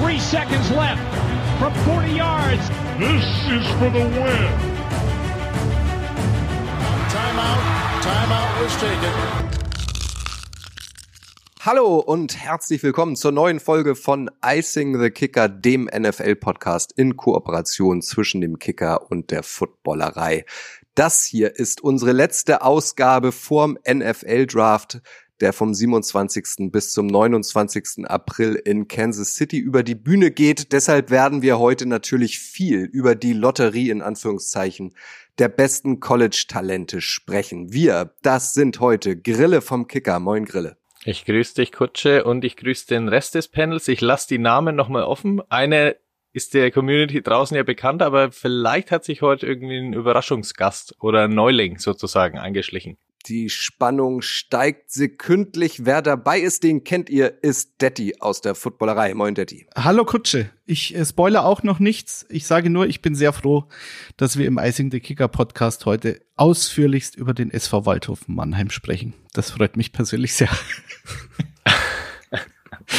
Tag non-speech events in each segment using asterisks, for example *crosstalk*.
Three seconds left from 40 yards. This is for the win. Timeout. Timeout was taken. Hallo und herzlich willkommen zur neuen Folge von Icing the Kicker, dem NFL-Podcast in Kooperation zwischen dem Kicker und der Footballerei. Das hier ist unsere letzte Ausgabe vorm NFL-Draft, der vom 27. bis zum 29. April in Kansas City über die Bühne geht. Deshalb werden wir heute natürlich viel über die Lotterie in Anführungszeichen der besten College-Talente sprechen. Wir, das sind heute Grille vom Kicker. Moin Grille. Ich grüße dich, Kutsche, und ich grüße den Rest des Panels. Ich lasse die Namen nochmal offen. Eine ist der Community draußen ja bekannt, aber vielleicht hat sich heute irgendwie ein Überraschungsgast oder ein Neuling sozusagen eingeschlichen. Die Spannung steigt sekündlich. Wer dabei ist, den kennt ihr, ist Detti aus der Footballerei. Moin, Detti. Hallo Kutsche. Ich äh, spoilere auch noch nichts. Ich sage nur, ich bin sehr froh, dass wir im Icing the Kicker Podcast heute ausführlichst über den SV Waldhofen Mannheim sprechen. Das freut mich persönlich sehr. *laughs*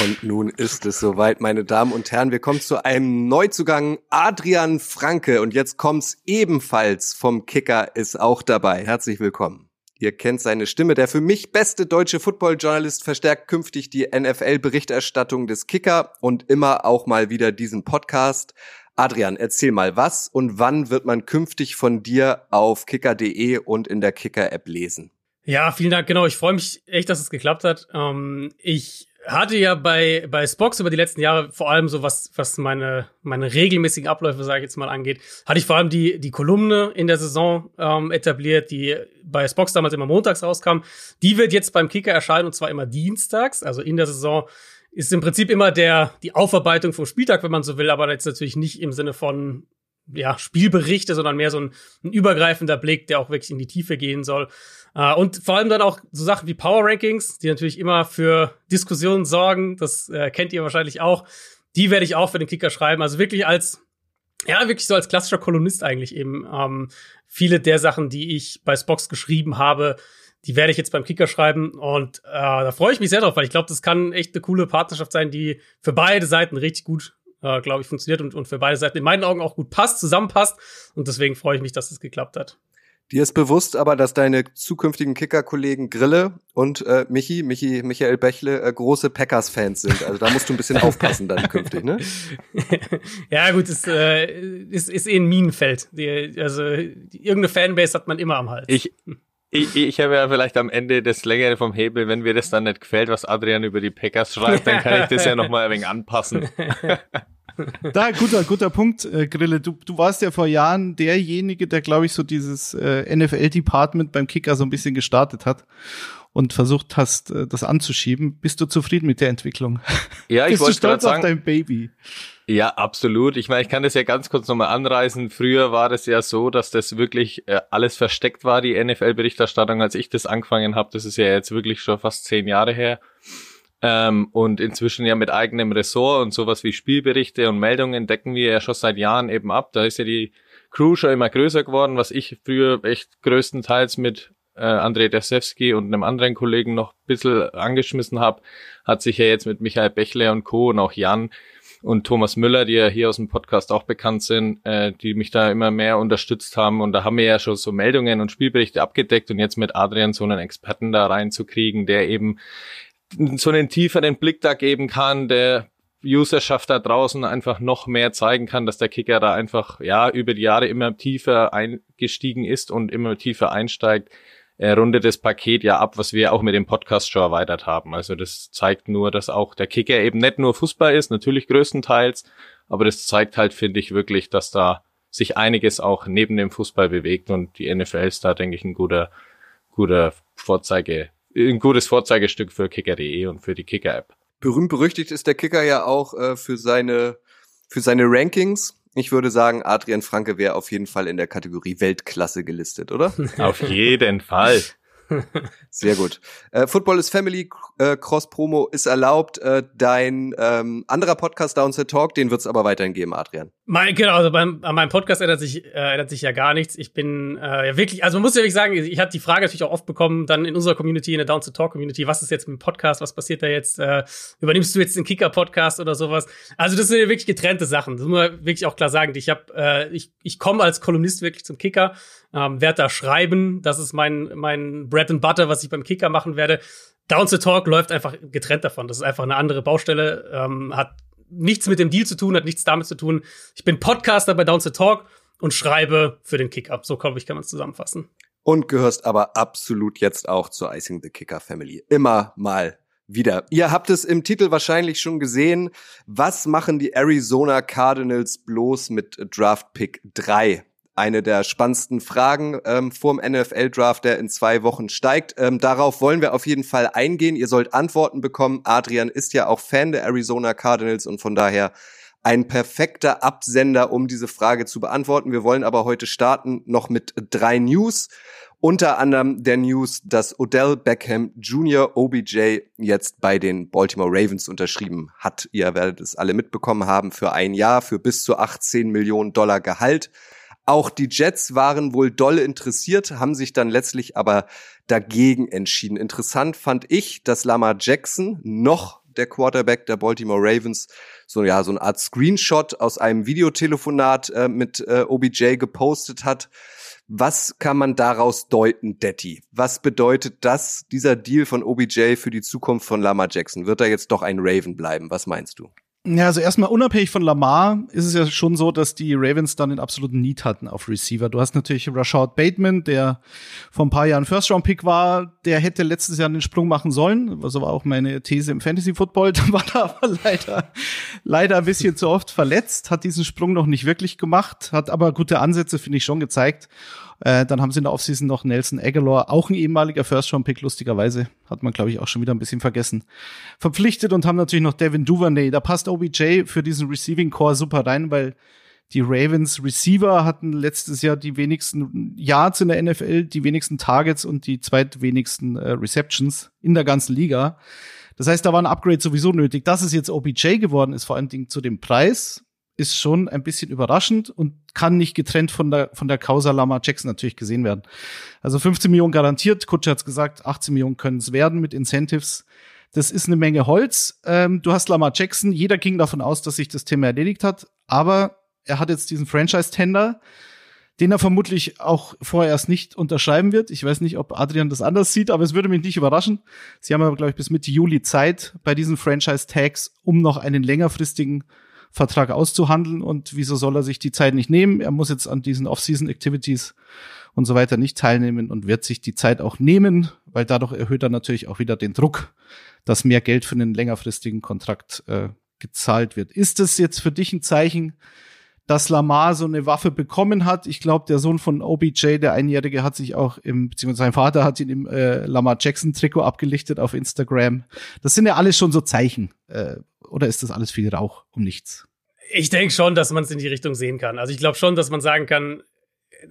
Und nun ist es soweit, meine Damen und Herren. Wir kommen zu einem Neuzugang, Adrian Franke. Und jetzt kommt's ebenfalls vom Kicker, ist auch dabei. Herzlich willkommen. Ihr kennt seine Stimme. Der für mich beste deutsche Football-Journalist verstärkt künftig die NFL-Berichterstattung des Kicker und immer auch mal wieder diesen Podcast. Adrian, erzähl mal, was und wann wird man künftig von dir auf kicker.de und in der Kicker-App lesen? Ja, vielen Dank. Genau, ich freue mich echt, dass es geklappt hat. Ähm, ich hatte ja bei, bei Spox über die letzten Jahre vor allem so was, was meine, meine regelmäßigen Abläufe, sage ich jetzt mal, angeht, hatte ich vor allem die, die Kolumne in der Saison ähm, etabliert, die bei Spox damals immer montags rauskam. Die wird jetzt beim Kicker erscheinen und zwar immer dienstags, also in der Saison ist im Prinzip immer der, die Aufarbeitung vom Spieltag, wenn man so will, aber jetzt natürlich nicht im Sinne von ja, Spielberichte, sondern mehr so ein, ein übergreifender Blick, der auch wirklich in die Tiefe gehen soll. Uh, und vor allem dann auch so Sachen wie Power Rankings, die natürlich immer für Diskussionen sorgen. Das äh, kennt ihr wahrscheinlich auch. Die werde ich auch für den Kicker schreiben. Also wirklich als, ja, wirklich so als klassischer Kolumnist eigentlich eben. Ähm, viele der Sachen, die ich bei Spox geschrieben habe, die werde ich jetzt beim Kicker schreiben. Und äh, da freue ich mich sehr drauf, weil ich glaube, das kann echt eine coole Partnerschaft sein, die für beide Seiten richtig gut äh, glaube ich, funktioniert und, und für beide Seiten in meinen Augen auch gut passt, zusammenpasst. Und deswegen freue ich mich, dass es geklappt hat. Dir ist bewusst aber, dass deine zukünftigen Kicker-Kollegen Grille und äh, Michi, Michi, Michael Bächle, äh, große Packers-Fans sind. Also da musst du ein bisschen *laughs* aufpassen dann künftig, ne? *laughs* ja, gut, ist, äh, ist, ist eh ein Minenfeld. Die, also irgendeine Fanbase hat man immer am Hals. Ich, ich, ich habe ja vielleicht am Ende das längere vom Hebel, wenn mir das dann nicht gefällt, was Adrian über die Packers schreibt, dann kann ich das ja nochmal ein wenig anpassen. *laughs* Da, guter, guter Punkt, äh, Grille. Du, du warst ja vor Jahren derjenige, der, glaube ich, so dieses äh, NFL-Department beim Kicker so ein bisschen gestartet hat und versucht hast, äh, das anzuschieben. Bist du zufrieden mit der Entwicklung? Ja, ich wollte gerade sagen. auf dein Baby? Ja, absolut. Ich meine, ich kann das ja ganz kurz nochmal anreißen. Früher war das ja so, dass das wirklich äh, alles versteckt war, die NFL-Berichterstattung, als ich das angefangen habe. Das ist ja jetzt wirklich schon fast zehn Jahre her. Ähm, und inzwischen ja mit eigenem Ressort und sowas wie Spielberichte und Meldungen decken wir ja schon seit Jahren eben ab. Da ist ja die Crew schon immer größer geworden, was ich früher echt größtenteils mit äh, Andrei Desewski und einem anderen Kollegen noch ein bisschen angeschmissen habe, hat sich ja jetzt mit Michael Bächle und Co. und auch Jan und Thomas Müller, die ja hier aus dem Podcast auch bekannt sind, äh, die mich da immer mehr unterstützt haben. Und da haben wir ja schon so Meldungen und Spielberichte abgedeckt und jetzt mit Adrian so einen Experten da reinzukriegen, der eben so einen tieferen Blick da geben kann, der Userschaft da draußen einfach noch mehr zeigen kann, dass der Kicker da einfach ja über die Jahre immer tiefer eingestiegen ist und immer tiefer einsteigt, er rundet das Paket ja ab, was wir auch mit dem Podcast schon erweitert haben. Also das zeigt nur, dass auch der Kicker eben nicht nur Fußball ist, natürlich größtenteils, aber das zeigt halt, finde ich, wirklich, dass da sich einiges auch neben dem Fußball bewegt und die NFL ist da, denke ich, ein guter, guter Vorzeige ein gutes Vorzeigestück für Kicker.de und für die Kicker-App. Berühmt berüchtigt ist der Kicker ja auch äh, für seine für seine Rankings. Ich würde sagen, Adrian Franke wäre auf jeden Fall in der Kategorie Weltklasse gelistet, oder? *laughs* auf jeden Fall. Sehr gut. Äh, Football is Family äh, Cross Promo ist erlaubt. Äh, dein ähm, anderer Podcast Down the Talk, den wird es aber weiterhin geben, Adrian. Mein, genau, also beim, an meinem Podcast ändert sich, äh, ändert sich ja gar nichts. Ich bin äh, wirklich, also man muss ja wirklich sagen, ich hatte die Frage natürlich auch oft bekommen, dann in unserer Community, in der Down the Talk Community, was ist jetzt mit dem Podcast, was passiert da jetzt? Äh, übernimmst du jetzt den Kicker-Podcast oder sowas? Also das sind ja wirklich getrennte Sachen. Das muss man wirklich auch klar sagen. Ich hab, äh, ich, ich komme als Kolumnist wirklich zum Kicker, ähm, werde da schreiben. Das ist mein, mein Bread and Butter, was ich beim Kicker machen werde. Down the Talk läuft einfach getrennt davon. Das ist einfach eine andere Baustelle, ähm, hat nichts mit dem Deal zu tun, hat nichts damit zu tun. Ich bin Podcaster bei Down the Talk und schreibe für den Kick-Up. So, glaube ich, kann man es zusammenfassen. Und gehörst aber absolut jetzt auch zur Icing the Kicker Family. Immer mal wieder. Ihr habt es im Titel wahrscheinlich schon gesehen. Was machen die Arizona Cardinals bloß mit Draft Pick 3? Eine der spannendsten Fragen ähm, vorm NFL-Draft, der in zwei Wochen steigt. Ähm, darauf wollen wir auf jeden Fall eingehen. Ihr sollt Antworten bekommen. Adrian ist ja auch Fan der Arizona Cardinals und von daher ein perfekter Absender, um diese Frage zu beantworten. Wir wollen aber heute starten noch mit drei News. Unter anderem der News, dass Odell Beckham Jr. OBJ jetzt bei den Baltimore Ravens unterschrieben hat. Ihr werdet es alle mitbekommen haben für ein Jahr für bis zu 18 Millionen Dollar Gehalt. Auch die Jets waren wohl doll interessiert, haben sich dann letztlich aber dagegen entschieden. Interessant fand ich, dass Lamar Jackson noch der Quarterback der Baltimore Ravens so ja so eine Art Screenshot aus einem Videotelefonat äh, mit äh, OBJ gepostet hat. Was kann man daraus deuten, Detti? Was bedeutet das, dieser Deal von OBJ für die Zukunft von Lamar Jackson? Wird er jetzt doch ein Raven bleiben? Was meinst du? Ja, also erstmal unabhängig von Lamar ist es ja schon so, dass die Ravens dann den absoluten Need hatten auf Receiver. Du hast natürlich Rashad Bateman, der vor ein paar Jahren First-Round-Pick war, der hätte letztes Jahr den Sprung machen sollen. Also war auch meine These im Fantasy-Football. *laughs* Da war er aber leider, leider ein bisschen zu oft verletzt, hat diesen Sprung noch nicht wirklich gemacht, hat aber gute Ansätze, finde ich, schon gezeigt. Äh, dann haben sie in der Offseason noch Nelson Aguilar, auch ein ehemaliger First-Round-Pick, lustigerweise. Hat man, glaube ich, auch schon wieder ein bisschen vergessen. Verpflichtet und haben natürlich noch Devin Duvernay. Da passt OBJ für diesen Receiving-Core super rein, weil die Ravens Receiver hatten letztes Jahr die wenigsten Yards in der NFL, die wenigsten Targets und die zweitwenigsten äh, Receptions in der ganzen Liga. Das heißt, da war ein Upgrade sowieso nötig. Dass es jetzt OBJ geworden ist, vor allen Dingen zu dem Preis, ist schon ein bisschen überraschend und kann nicht getrennt von der, von der Causa Lama Jackson natürlich gesehen werden. Also 15 Millionen garantiert, Kutscher hat's gesagt, 18 Millionen können es werden mit Incentives. Das ist eine Menge Holz. Ähm, du hast Lama Jackson, jeder ging davon aus, dass sich das Thema erledigt hat, aber er hat jetzt diesen Franchise-Tender, den er vermutlich auch vorerst nicht unterschreiben wird. Ich weiß nicht, ob Adrian das anders sieht, aber es würde mich nicht überraschen. Sie haben aber, glaube ich, bis Mitte Juli Zeit bei diesen Franchise-Tags, um noch einen längerfristigen Vertrag auszuhandeln und wieso soll er sich die Zeit nicht nehmen? Er muss jetzt an diesen Off-Season-Activities und so weiter nicht teilnehmen und wird sich die Zeit auch nehmen, weil dadurch erhöht er natürlich auch wieder den Druck, dass mehr Geld für einen längerfristigen Kontrakt äh, gezahlt wird. Ist es jetzt für dich ein Zeichen, dass Lamar so eine Waffe bekommen hat? Ich glaube, der Sohn von OBJ, der Einjährige, hat sich auch im, beziehungsweise sein Vater hat ihn im äh, Lamar Jackson Trikot abgelichtet auf Instagram. Das sind ja alles schon so Zeichen. Äh, oder ist das alles viel Rauch um nichts? Ich denke schon, dass man es in die Richtung sehen kann. Also ich glaube schon, dass man sagen kann,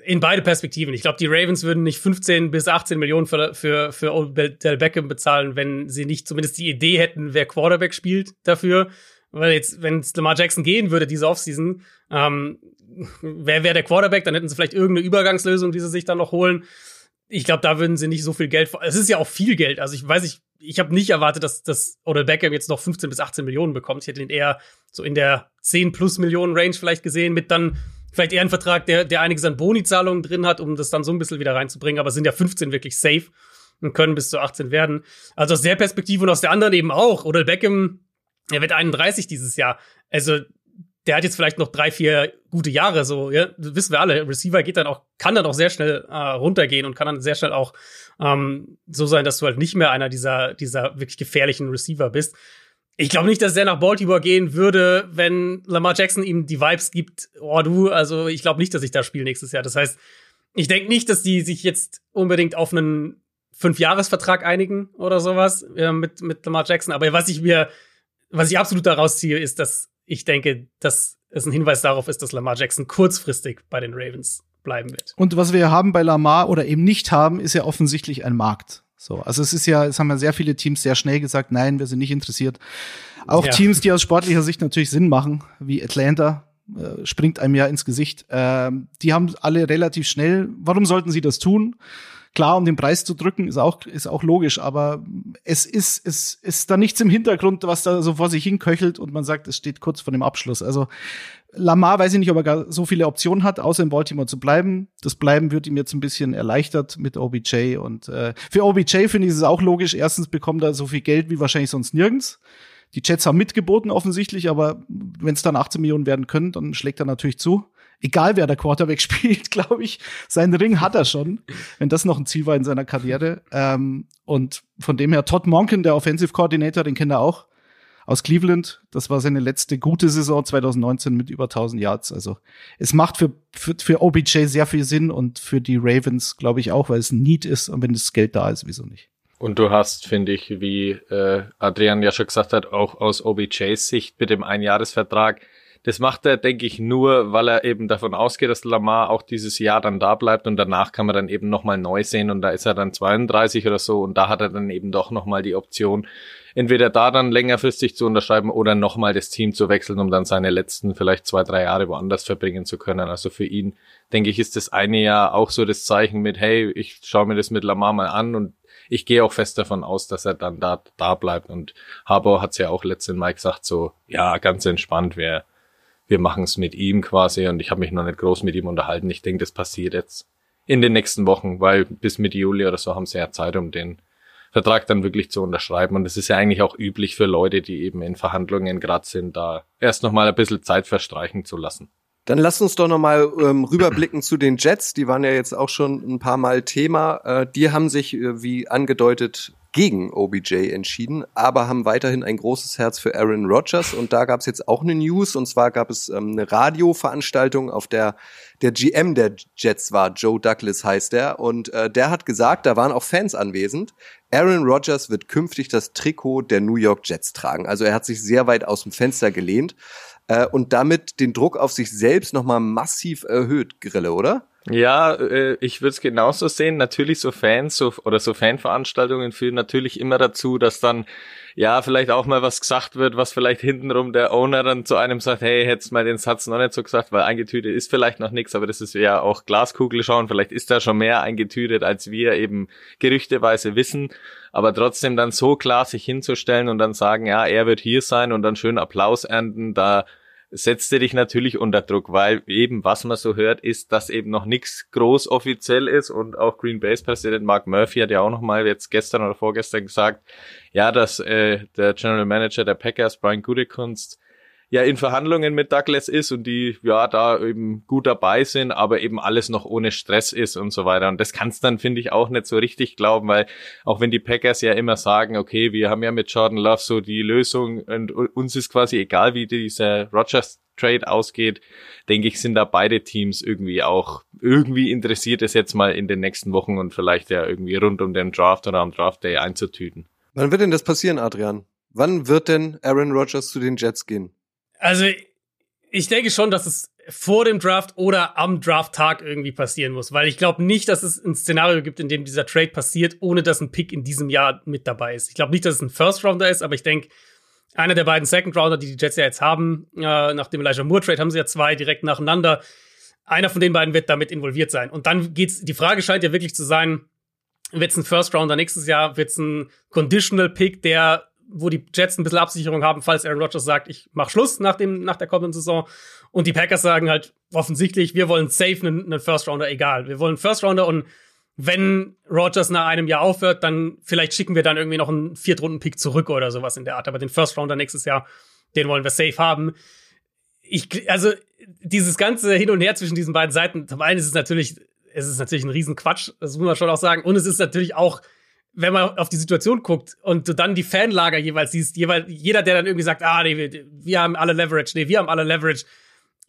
in beide Perspektiven. Ich glaube, die Ravens würden nicht 15 bis 18 Millionen für, für, für Odell Beckham bezahlen, wenn sie nicht zumindest die Idee hätten, wer Quarterback spielt dafür. Weil jetzt, wenn es Lamar Jackson gehen würde, diese Offseason, ähm, wer wäre der Quarterback, dann hätten sie vielleicht irgendeine Übergangslösung, die sie sich dann noch holen. Ich glaube, da würden sie nicht so viel Geld. Es ist ja auch viel Geld. Also ich weiß nicht, ich habe nicht erwartet, dass, dass Odell Beckham jetzt noch 15 bis 18 Millionen bekommt. Ich hätte ihn eher so in der 10 plus Millionen Range vielleicht gesehen, mit dann vielleicht eher einen Vertrag, der, der einiges an Boni-Zahlungen drin hat, um das dann so ein bisschen wieder reinzubringen. Aber es sind ja 15 wirklich safe und können bis zu 18 werden. Also aus der Perspektive und aus der anderen eben auch. Odell Beckham, er wird 31 dieses Jahr. Also der hat jetzt vielleicht noch drei, vier gute Jahre, so, ja, das wissen wir alle. Receiver geht dann auch, kann dann auch sehr schnell äh, runtergehen und kann dann sehr schnell auch ähm, so sein, dass du halt nicht mehr einer dieser, dieser wirklich gefährlichen Receiver bist. Ich glaube nicht, dass er nach Baltimore gehen würde, wenn Lamar Jackson ihm die Vibes gibt, oh du, also ich glaube nicht, dass ich da spiele nächstes Jahr. Das heißt, ich denke nicht, dass die sich jetzt unbedingt auf einen Fünfjahresvertrag einigen oder sowas äh, mit, mit Lamar Jackson. Aber was ich mir, was ich absolut daraus ziehe, ist, dass ich denke, dass es ein Hinweis darauf ist, dass Lamar Jackson kurzfristig bei den Ravens bleiben wird. Und was wir haben bei Lamar oder eben nicht haben, ist ja offensichtlich ein Markt. So, also es ist ja, es haben ja sehr viele Teams sehr schnell gesagt, nein, wir sind nicht interessiert. Auch ja. Teams, die aus sportlicher Sicht natürlich Sinn machen, wie Atlanta, äh, springt einem ja ins Gesicht. Äh, die haben alle relativ schnell. Warum sollten sie das tun? Klar, um den Preis zu drücken, ist auch, ist auch logisch, aber es ist, es ist da nichts im Hintergrund, was da so vor sich hinköchelt und man sagt, es steht kurz vor dem Abschluss. Also Lamar weiß ich nicht, ob er gar so viele Optionen hat, außer in Baltimore zu bleiben. Das Bleiben wird ihm jetzt ein bisschen erleichtert mit OBJ und äh, für OBJ finde ich es auch logisch. Erstens bekommt er so viel Geld wie wahrscheinlich sonst nirgends. Die Jets haben mitgeboten offensichtlich, aber wenn es dann 18 Millionen werden können, dann schlägt er natürlich zu egal wer der Quarterback *laughs* spielt, glaube ich, seinen Ring hat er schon, wenn das noch ein Ziel war in seiner Karriere. Ähm, und von dem her, Todd Monken, der Offensive Coordinator, den kennt er auch aus Cleveland. Das war seine letzte gute Saison 2019 mit über 1000 Yards. Also es macht für, für, für OBJ sehr viel Sinn und für die Ravens, glaube ich, auch, weil es ein Need ist und wenn das Geld da ist, wieso nicht. Und du hast, finde ich, wie äh, Adrian ja schon gesagt hat, auch aus OBJs Sicht mit dem Einjahresvertrag das macht er, denke ich, nur, weil er eben davon ausgeht, dass Lamar auch dieses Jahr dann da bleibt und danach kann man dann eben nochmal neu sehen und da ist er dann 32 oder so und da hat er dann eben doch nochmal die Option, entweder da dann längerfristig zu unterschreiben oder nochmal das Team zu wechseln, um dann seine letzten vielleicht zwei, drei Jahre woanders verbringen zu können. Also für ihn, denke ich, ist das eine Jahr auch so das Zeichen mit, hey, ich schaue mir das mit Lamar mal an und ich gehe auch fest davon aus, dass er dann da, da bleibt. Und Harbour hat es ja auch letzten Mal gesagt, so, ja, ganz entspannt, wer wir machen es mit ihm quasi und ich habe mich noch nicht groß mit ihm unterhalten. Ich denke, das passiert jetzt in den nächsten Wochen, weil bis Mitte Juli oder so haben sie ja Zeit, um den Vertrag dann wirklich zu unterschreiben. Und es ist ja eigentlich auch üblich für Leute, die eben in Verhandlungen gerade sind, da erst nochmal ein bisschen Zeit verstreichen zu lassen. Dann lass uns doch nochmal ähm, rüberblicken zu den Jets. Die waren ja jetzt auch schon ein paar Mal Thema. Äh, die haben sich, äh, wie angedeutet, gegen OBJ entschieden, aber haben weiterhin ein großes Herz für Aaron Rodgers. Und da gab es jetzt auch eine News, und zwar gab es ähm, eine Radioveranstaltung, auf der der GM der Jets war, Joe Douglas heißt er, und äh, der hat gesagt, da waren auch Fans anwesend, Aaron Rodgers wird künftig das Trikot der New York Jets tragen. Also er hat sich sehr weit aus dem Fenster gelehnt äh, und damit den Druck auf sich selbst nochmal massiv erhöht, Grille, oder? Ja, äh, ich würde es genauso sehen. Natürlich so Fans so, oder so Fanveranstaltungen führen natürlich immer dazu, dass dann ja vielleicht auch mal was gesagt wird, was vielleicht hintenrum der Owner dann zu einem sagt, hey, hättest mal den Satz noch nicht so gesagt, weil eingetütet ist vielleicht noch nichts, aber das ist ja auch Glaskugel schauen. Vielleicht ist da schon mehr eingetütet, als wir eben gerüchteweise wissen. Aber trotzdem dann so klar sich hinzustellen und dann sagen, ja, er wird hier sein und dann schön Applaus ernten, da setzte dich natürlich unter Druck, weil eben, was man so hört, ist, dass eben noch nichts groß offiziell ist und auch Green Bay's Präsident Mark Murphy hat ja auch noch mal jetzt gestern oder vorgestern gesagt, ja, dass äh, der General Manager der Packers, Brian Gutekunst, ja in Verhandlungen mit Douglas ist und die ja da eben gut dabei sind, aber eben alles noch ohne Stress ist und so weiter. Und das kannst dann, finde ich, auch nicht so richtig glauben, weil auch wenn die Packers ja immer sagen, okay, wir haben ja mit Jordan Love so die Lösung und uns ist quasi egal, wie dieser Rogers Trade ausgeht, denke ich, sind da beide Teams irgendwie auch irgendwie interessiert, es jetzt mal in den nächsten Wochen und vielleicht ja irgendwie rund um den Draft oder am Draft Day einzutüten. Wann wird denn das passieren, Adrian? Wann wird denn Aaron Rodgers zu den Jets gehen? Also, ich denke schon, dass es vor dem Draft oder am Drafttag irgendwie passieren muss, weil ich glaube nicht, dass es ein Szenario gibt, in dem dieser Trade passiert, ohne dass ein Pick in diesem Jahr mit dabei ist. Ich glaube nicht, dass es ein First Rounder ist, aber ich denke, einer der beiden Second Rounder, die die Jets ja jetzt haben, äh, nach dem Elijah Moore Trade haben sie ja zwei direkt nacheinander. Einer von den beiden wird damit involviert sein. Und dann geht's, die Frage scheint ja wirklich zu sein, wird's ein First Rounder nächstes Jahr, wird's ein Conditional Pick, der wo die Jets ein bisschen Absicherung haben, falls Aaron Rodgers sagt, ich mach Schluss nach, dem, nach der kommenden Saison. Und die Packers sagen halt offensichtlich, wir wollen safe einen, einen First Rounder, egal. Wir wollen einen First Rounder und wenn Rodgers nach einem Jahr aufhört, dann vielleicht schicken wir dann irgendwie noch einen Viertrunden-Pick zurück oder sowas in der Art. Aber den First Rounder nächstes Jahr, den wollen wir safe haben. Ich, also, dieses ganze Hin und Her zwischen diesen beiden Seiten, zum einen ist es natürlich, es ist natürlich ein Riesenquatsch, das muss man schon auch sagen. Und es ist natürlich auch wenn man auf die Situation guckt und du dann die Fanlager jeweils siehst, jeweils, jeder, der dann irgendwie sagt, ah, nee, wir, wir haben alle Leverage, nee, wir haben alle Leverage.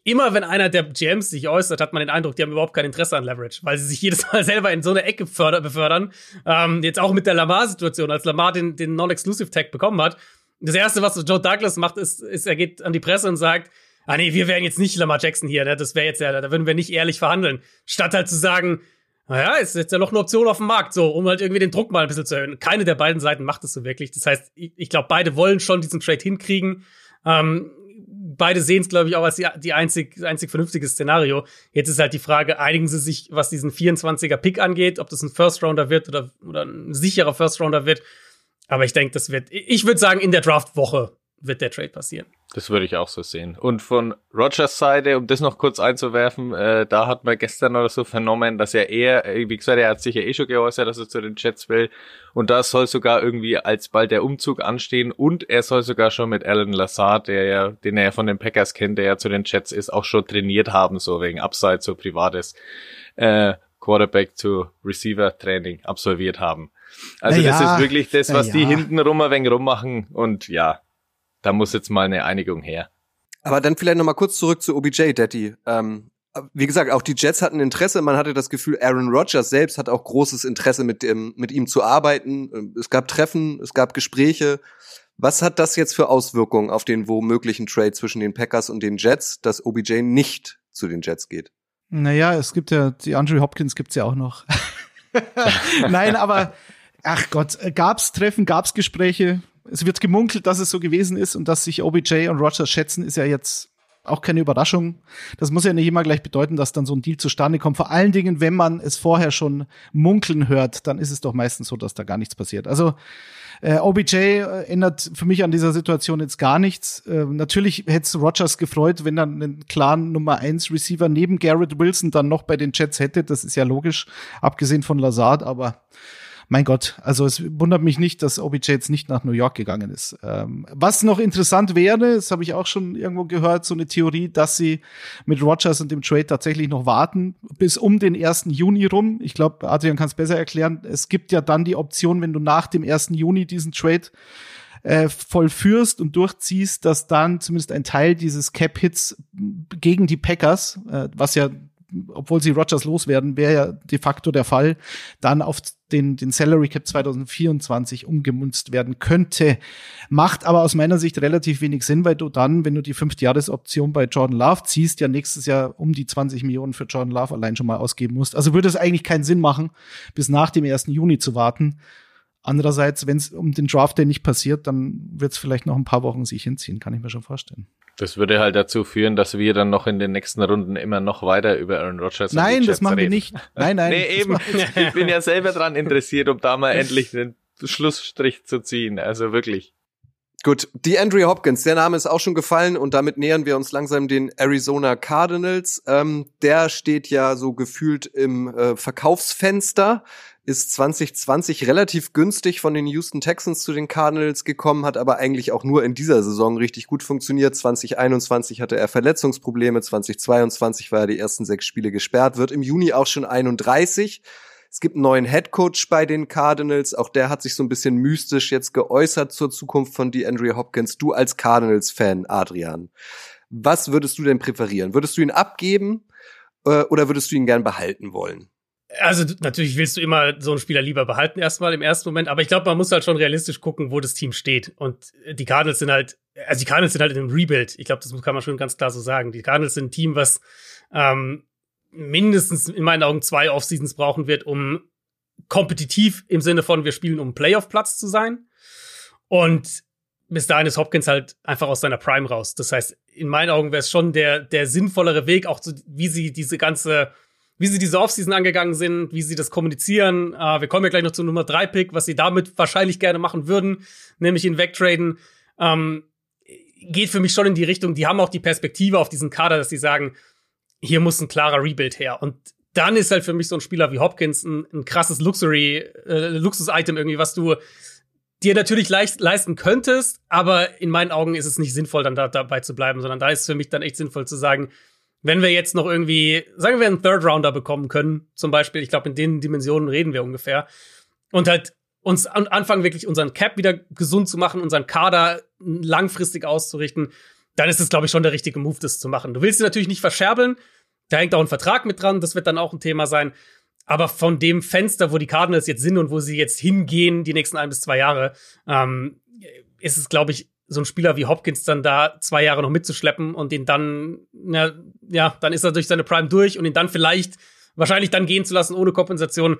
Immer wenn einer der GMs sich äußert, hat man den Eindruck, die haben überhaupt kein Interesse an Leverage, weil sie sich *laughs* jedes Mal selber in so eine Ecke befördern. Ähm, jetzt auch mit der Lamar-Situation, als Lamar den, den Non-Exclusive-Tag bekommen hat. Das erste, was Joe Douglas macht, ist, ist, er geht an die Presse und sagt, ah nee, wir wären jetzt nicht Lamar Jackson hier, ne? das wäre jetzt ja, da würden wir nicht ehrlich verhandeln. Statt halt zu sagen, naja, ist jetzt ja noch eine Option auf dem Markt, so, um halt irgendwie den Druck mal ein bisschen zu erhöhen. Keine der beiden Seiten macht es so wirklich. Das heißt, ich, ich glaube, beide wollen schon diesen Trade hinkriegen. Ähm, beide sehen es, glaube ich, auch als die, die einzig, einzig vernünftige Szenario. Jetzt ist halt die Frage, einigen sie sich, was diesen 24er Pick angeht, ob das ein First Rounder wird oder, oder ein sicherer First Rounder wird. Aber ich denke, das wird, ich würde sagen, in der Draftwoche wird der Trade passieren. Das würde ich auch so sehen. Und von Rogers Seite, um das noch kurz einzuwerfen, äh, da hat man gestern oder so vernommen, dass er eher, äh, wie gesagt, er hat sich ja eh schon geäußert, dass er zu den Jets will. Und da soll sogar irgendwie als bald der Umzug anstehen und er soll sogar schon mit Alan Lazard, der ja, den er ja von den Packers kennt, der ja zu den Jets ist, auch schon trainiert haben, so wegen Upside, so privates äh, Quarterback zu Receiver Training absolviert haben. Also Na das ja, ist wirklich das, was na die ja. hinten rum ein wenig rummachen und ja, da muss jetzt mal eine Einigung her. Aber dann vielleicht noch mal kurz zurück zu OBJ, Daddy. Ähm, wie gesagt, auch die Jets hatten Interesse. Man hatte das Gefühl, Aaron Rodgers selbst hat auch großes Interesse, mit, dem, mit ihm zu arbeiten. Ähm, Es gab Treffen, es gab Gespräche. Was hat das jetzt für Auswirkungen auf den womöglichen Trade zwischen den Packers und den Jets, dass OBJ nicht zu den Jets geht? Naja, es gibt ja, die Andrew Hopkins gibt's ja auch noch. *laughs* Nein, aber ach Gott, äh, gab's Treffen, gab's Gespräche. Es wird gemunkelt, dass es so gewesen ist und dass sich OBJ und Rogers schätzen, ist ja jetzt auch keine Überraschung. Das muss ja nicht immer gleich bedeuten, dass dann so ein Deal zustande kommt. Vor allen Dingen, wenn man es vorher schon munkeln hört, dann ist es doch meistens so, dass da gar nichts passiert. Also äh, OBJ äh, ändert für mich an dieser Situation jetzt gar nichts. Äh, natürlich hätte es Rogers gefreut, wenn er einen klaren Nummer 1 Receiver neben Garrett Wilson dann noch bei den Jets hätte. Das ist ja logisch, abgesehen von Lazard, aber mein Gott, also es wundert mich nicht, dass OBJ jetzt nicht nach New York gegangen ist. Ähm, was noch interessant wäre, das habe ich auch schon irgendwo gehört, so eine Theorie, dass sie mit Rogers und dem Trade tatsächlich noch warten bis um den 1. Juni rum. Ich glaube, Adrian kann es besser erklären. Es gibt ja dann die Option, wenn du nach dem 1. Juni diesen Trade äh, vollführst und durchziehst, dass dann zumindest ein Teil dieses Cap-Hits gegen die Packers, äh, was ja obwohl sie Rogers loswerden, wäre ja de facto der Fall, dann auf den, den Salary Cap 2024 umgemünzt werden könnte. Macht aber aus meiner Sicht relativ wenig Sinn, weil du dann, wenn du die Fünftjahresoption bei Jordan Love ziehst, ja nächstes Jahr um die 20 Millionen für Jordan Love allein schon mal ausgeben musst. Also würde es eigentlich keinen Sinn machen, bis nach dem 1. Juni zu warten. Andererseits, wenn es um den Draft Day nicht passiert, dann wird es vielleicht noch ein paar Wochen sich hinziehen, kann ich mir schon vorstellen. Das würde halt dazu führen, dass wir dann noch in den nächsten Runden immer noch weiter über Aaron Rodgers und Nein, das Jets machen wir reden. nicht. Nein, nein. *laughs* Nee, eben. wir. Ich bin ja selber dran interessiert, um da mal endlich den Schlussstrich zu ziehen. Also wirklich. Gut, die Andrew Hopkins, der Name ist auch schon gefallen und damit nähern wir uns langsam den Arizona Cardinals. Ähm, der steht ja so gefühlt im äh, Verkaufsfenster, ist 2020 relativ günstig von den Houston Texans zu den Cardinals gekommen, hat aber eigentlich auch nur in dieser Saison richtig gut funktioniert. 2021 hatte er Verletzungsprobleme, 2022 war er die ersten sechs Spiele gesperrt, wird im Juni auch schon 31. Es gibt einen neuen Headcoach bei den Cardinals. Auch der hat sich so ein bisschen mystisch jetzt geäußert zur Zukunft von DeAndre Hopkins. Du als Cardinals-Fan, Adrian, was würdest du denn präferieren? Würdest du ihn abgeben äh, oder würdest du ihn gern behalten wollen? Also natürlich willst du immer so einen Spieler lieber behalten erstmal im ersten Moment, aber ich glaube, man muss halt schon realistisch gucken, wo das Team steht. Und die Cardinals sind halt, also die Cardinals sind halt in einem Rebuild. Ich glaube, das kann man schon ganz klar so sagen. Die Cardinals sind ein Team, was ähm, mindestens in meinen Augen zwei Offseasons brauchen wird, um kompetitiv im Sinne von wir spielen um Playoff-Platz zu sein. Und bis dahin ist Hopkins halt einfach aus seiner Prime raus. Das heißt, in meinen Augen wäre es schon der, der sinnvollere Weg, auch zu, wie sie diese ganze, wie sie diese Offseason angegangen sind, wie sie das kommunizieren. Äh, wir kommen ja gleich noch zum Nummer 3 Pick, was sie damit wahrscheinlich gerne machen würden, nämlich ihn wegtraden. Ähm, geht für mich schon in die Richtung, die haben auch die Perspektive auf diesen Kader, dass sie sagen, hier muss ein klarer Rebuild her. Und dann ist halt für mich so ein Spieler wie Hopkins ein, ein krasses Luxury, äh, Luxus-Item irgendwie, was du dir natürlich leicht leisten könntest, aber in meinen Augen ist es nicht sinnvoll, dann da, dabei zu bleiben, sondern da ist es für mich dann echt sinnvoll zu sagen, wenn wir jetzt noch irgendwie, sagen wir, einen Third Rounder bekommen können, zum Beispiel, ich glaube, in den Dimensionen reden wir ungefähr, und halt uns an, anfangen, wirklich unseren Cap wieder gesund zu machen, unseren Kader langfristig auszurichten, dann ist es, glaube ich, schon der richtige Move, das zu machen. Du willst sie natürlich nicht verscherbeln, da hängt auch ein Vertrag mit dran, das wird dann auch ein Thema sein. Aber von dem Fenster, wo die Cardinals jetzt sind und wo sie jetzt hingehen, die nächsten ein bis zwei Jahre, ähm, ist es, glaube ich, so einen Spieler wie Hopkins dann da zwei Jahre noch mitzuschleppen und ihn dann, na, ja, dann ist er durch seine Prime durch und ihn dann vielleicht, wahrscheinlich dann gehen zu lassen ohne Kompensation,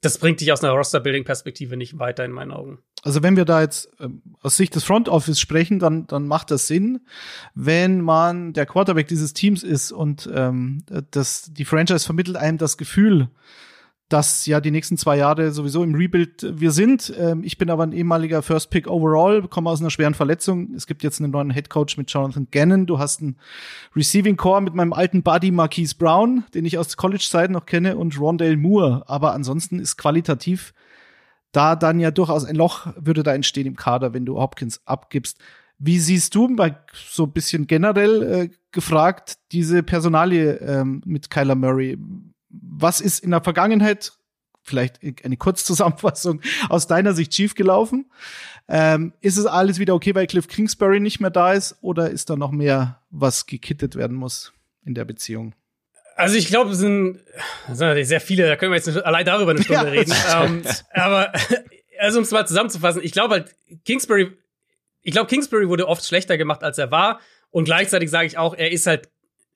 das bringt dich aus einer Roster-Building-Perspektive nicht weiter in meinen Augen. Also wenn wir da jetzt ähm, aus Sicht des Front Office sprechen, dann, dann macht das Sinn, wenn man der Quarterback dieses Teams ist und ähm, das, die Franchise vermittelt einem das Gefühl, dass ja die nächsten zwei Jahre sowieso im Rebuild wir sind. Ähm, ich bin aber ein ehemaliger First Pick Overall, komme aus einer schweren Verletzung. Es gibt jetzt einen neuen Head Coach mit Jonathan Gannon. Du hast einen Receiving Core mit meinem alten Buddy Marquise Brown, den ich aus College-Zeiten noch kenne, und Rondale Moore. Aber ansonsten ist qualitativ da dann ja durchaus ein Loch würde da entstehen im Kader, wenn du Hopkins abgibst. Wie siehst du bei so ein bisschen generell äh, gefragt diese Personalie ähm, mit Kyler Murray? Was ist in der Vergangenheit, vielleicht eine Kurzzusammenfassung, *laughs* aus deiner Sicht schiefgelaufen? Ähm, ist es alles wieder okay, weil Cliff Kingsbury nicht mehr da ist, oder ist da noch mehr, was gekittet werden muss in der Beziehung? Also ich glaube, es sind, sind sehr viele, da können wir jetzt allein darüber eine Stunde ja, reden. *laughs* Ähm, aber *laughs* also um es mal zusammenzufassen, ich glaube halt, Kingsbury, ich glaube, Kingsbury wurde oft schlechter gemacht, als er war. Und gleichzeitig sage ich auch, er ist halt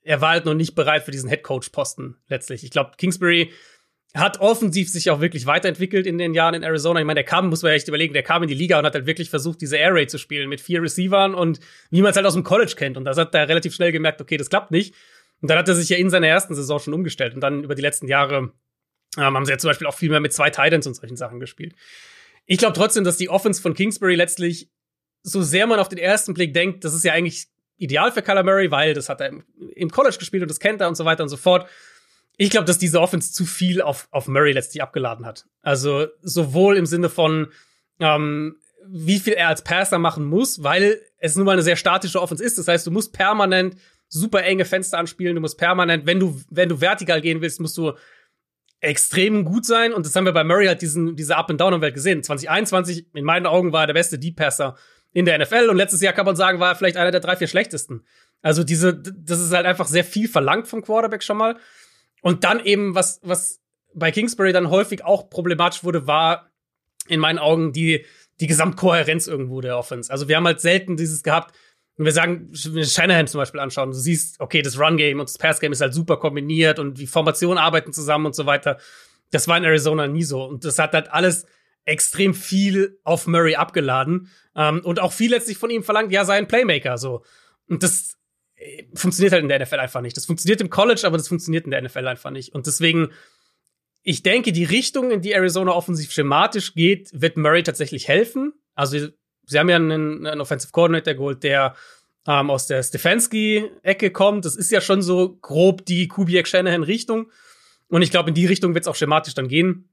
er war halt noch nicht bereit für diesen Headcoach-Posten letztlich. Ich glaube, Kingsbury hat offensiv sich auch wirklich weiterentwickelt in den Jahren in Arizona. Ich meine, der kam, muss man ja echt überlegen, der kam in die Liga und hat halt wirklich versucht, diese Air Raid zu spielen mit vier Receivern und wie man es halt aus dem College kennt. Und das hat er relativ schnell gemerkt, okay, das klappt nicht. Und dann hat er sich ja in seiner ersten Saison schon umgestellt. Und dann über die letzten Jahre ähm, haben sie ja zum Beispiel auch viel mehr mit zwei Titans und solchen Sachen gespielt. Ich glaube trotzdem, dass die Offense von Kingsbury letztlich, so sehr man auf den ersten Blick denkt, das ist ja eigentlich ideal für Kyler Murray, weil das hat er im, im College gespielt und das kennt er und so weiter und so fort. Ich glaube, dass diese Offense zu viel auf, auf Murray letztlich abgeladen hat. Also sowohl im Sinne von, ähm, wie viel er als Passer machen muss, weil es nun mal eine sehr statische Offense ist. Das heißt, du musst permanent super enge Fenster anspielen, du musst permanent, wenn du, wenn du vertikal gehen willst, musst du extrem gut sein. Und das haben wir bei Murray halt diesen, diese Up-and-Down-Welt gesehen. 2021, in meinen Augen, war er der beste Deep Passer in der NFL und letztes Jahr kann man sagen, war er vielleicht einer der drei, vier schlechtesten. Also diese, das ist halt einfach sehr viel verlangt vom Quarterback schon mal. Und dann eben, was, was bei Kingsbury dann häufig auch problematisch wurde, war in meinen Augen die, die Gesamtkohärenz irgendwo der Offense. Also wir haben halt selten dieses gehabt, wenn wir sagen, Shanahan zum Beispiel anschauen, du siehst, okay, das Run-Game und das Pass-Game ist halt super kombiniert und die Formationen arbeiten zusammen und so weiter. Das war in Arizona nie so. Und das hat halt alles extrem viel auf Murray abgeladen ähm, und auch viel letztlich von ihm verlangt, ja, sei ein Playmaker so. Und das äh, funktioniert halt in der NFL einfach nicht. Das funktioniert im College, aber das funktioniert in der NFL einfach nicht. Und deswegen, ich denke, die Richtung, in die Arizona offensiv schematisch geht, wird Murray tatsächlich helfen. Also, sie haben ja einen, einen Offensive Coordinator geholt, der ähm, aus der Stefanski-Ecke kommt. Das ist ja schon so grob die Kubiak-Shanahan-Richtung. Und ich glaube, in die Richtung wird es auch schematisch dann gehen.